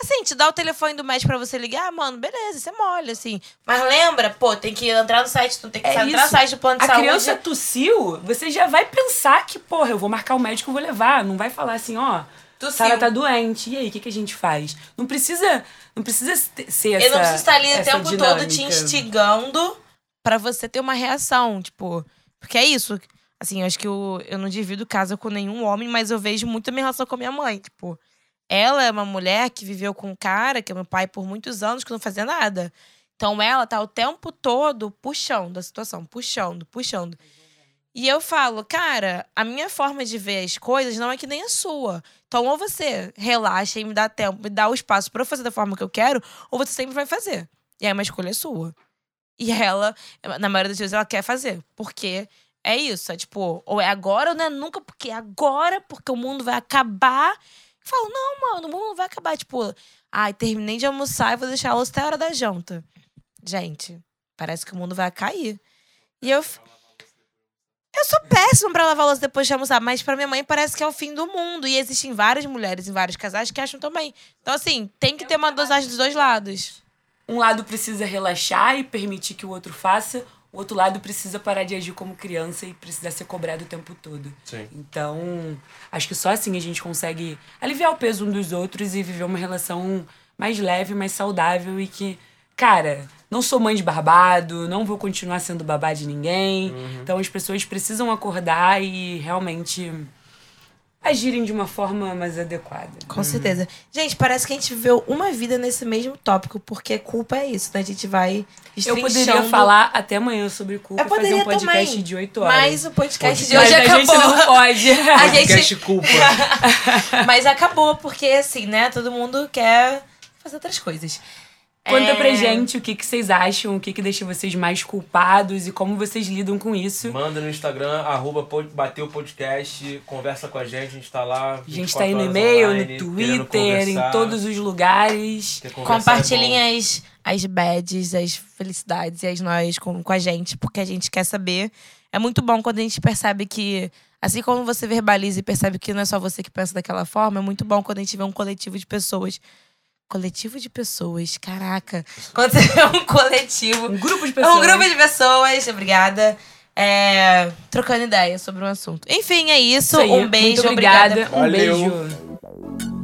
Speaker 2: assim, te dá o telefone do médico para você ligar, ah, mano, beleza, você molha, assim. Mas lembra, pô, tem que entrar no site, tu tem que é entrar no site do plano de
Speaker 1: a
Speaker 2: saúde.
Speaker 1: A criança tossiu, você já vai pensar que, porra, eu vou marcar o médico e vou levar. Não vai falar assim, ó. Tossiu. Sara tá doente. E aí, o que, que a gente faz? Não precisa, não precisa ser essa.
Speaker 2: Eu não preciso estar ali o tempo dinâmica. todo te instigando para você ter uma reação, tipo. Porque é isso. Assim, eu acho que eu, eu não divido casa com nenhum homem, mas eu vejo muito a minha relação com a minha mãe. Tipo, ela é uma mulher que viveu com um cara, que é meu pai, por muitos anos, que não fazia nada. Então ela tá o tempo todo puxando a situação, puxando, puxando. E eu falo, cara, a minha forma de ver as coisas não é que nem a sua. Então, ou você relaxa e me dá tempo, me dá o espaço para eu fazer da forma que eu quero, ou você sempre vai fazer. E aí é uma escolha sua. E ela, na maioria das vezes, ela quer fazer. Porque é isso. É tipo, ou é agora ou não é nunca, porque é agora, porque o mundo vai acabar. Eu falo, não, mano, o mundo não vai acabar. Tipo, ai, terminei de almoçar e vou deixar a louça até a hora da janta. Gente, parece que o mundo vai cair. E eu. Eu sou péssima para lavar louça depois de almoçar, mas para minha mãe parece que é o fim do mundo. E existem várias mulheres em vários casais que acham também. Então, assim, tem que ter uma dosagem dos dois lados
Speaker 1: um lado precisa relaxar e permitir que o outro faça, o outro lado precisa parar de agir como criança e precisa ser cobrado o tempo todo.
Speaker 3: Sim.
Speaker 1: Então, acho que só assim a gente consegue aliviar o peso um dos outros e viver uma relação mais leve, mais saudável e que, cara, não sou mãe de barbado, não vou continuar sendo babá de ninguém. Uhum. Então as pessoas precisam acordar e realmente agirem de uma forma mais adequada.
Speaker 2: Com certeza. Gente, parece que a gente viveu uma vida nesse mesmo tópico, porque culpa é isso, né? A gente vai
Speaker 1: Eu poderia falar até amanhã sobre culpa
Speaker 2: Eu
Speaker 1: e fazer
Speaker 2: poderia
Speaker 1: um podcast
Speaker 2: também,
Speaker 1: de 8 horas.
Speaker 2: Mas o podcast de
Speaker 1: Mas
Speaker 2: hoje
Speaker 1: a
Speaker 2: acabou.
Speaker 1: gente não pode. <laughs>
Speaker 2: A <laughs>
Speaker 3: Podcast
Speaker 2: gente...
Speaker 3: culpa.
Speaker 2: Mas acabou, porque assim, né? Todo mundo quer fazer outras coisas.
Speaker 1: Conta
Speaker 2: É,
Speaker 1: pra gente o que, que vocês acham, o que, que deixa vocês mais culpados e como vocês lidam com isso.
Speaker 3: Manda no Instagram, arroba bateu podcast, conversa com a gente, a gente tá lá.
Speaker 1: A gente
Speaker 3: 24
Speaker 1: tá aí no e-mail,
Speaker 3: online,
Speaker 1: no Twitter, em todos os lugares.
Speaker 3: É
Speaker 2: Compartilhem as, as bads, as felicidades e as nós com, com a gente, porque a gente quer saber. É muito bom quando a gente percebe que, assim como você verbaliza e percebe que não é só você que pensa daquela forma, é muito bom quando a gente vê um coletivo de pessoas. Coletivo de pessoas, caraca. Quando você vê um coletivo.
Speaker 1: Um grupo de
Speaker 2: É
Speaker 1: pessoas.
Speaker 2: um grupo de pessoas, obrigada. É, trocando ideia sobre um assunto. Enfim, é isso.
Speaker 1: Isso.
Speaker 2: Um beijo,
Speaker 1: Muito obrigada.
Speaker 2: obrigada.
Speaker 1: Um
Speaker 3: Valeu.
Speaker 1: beijo.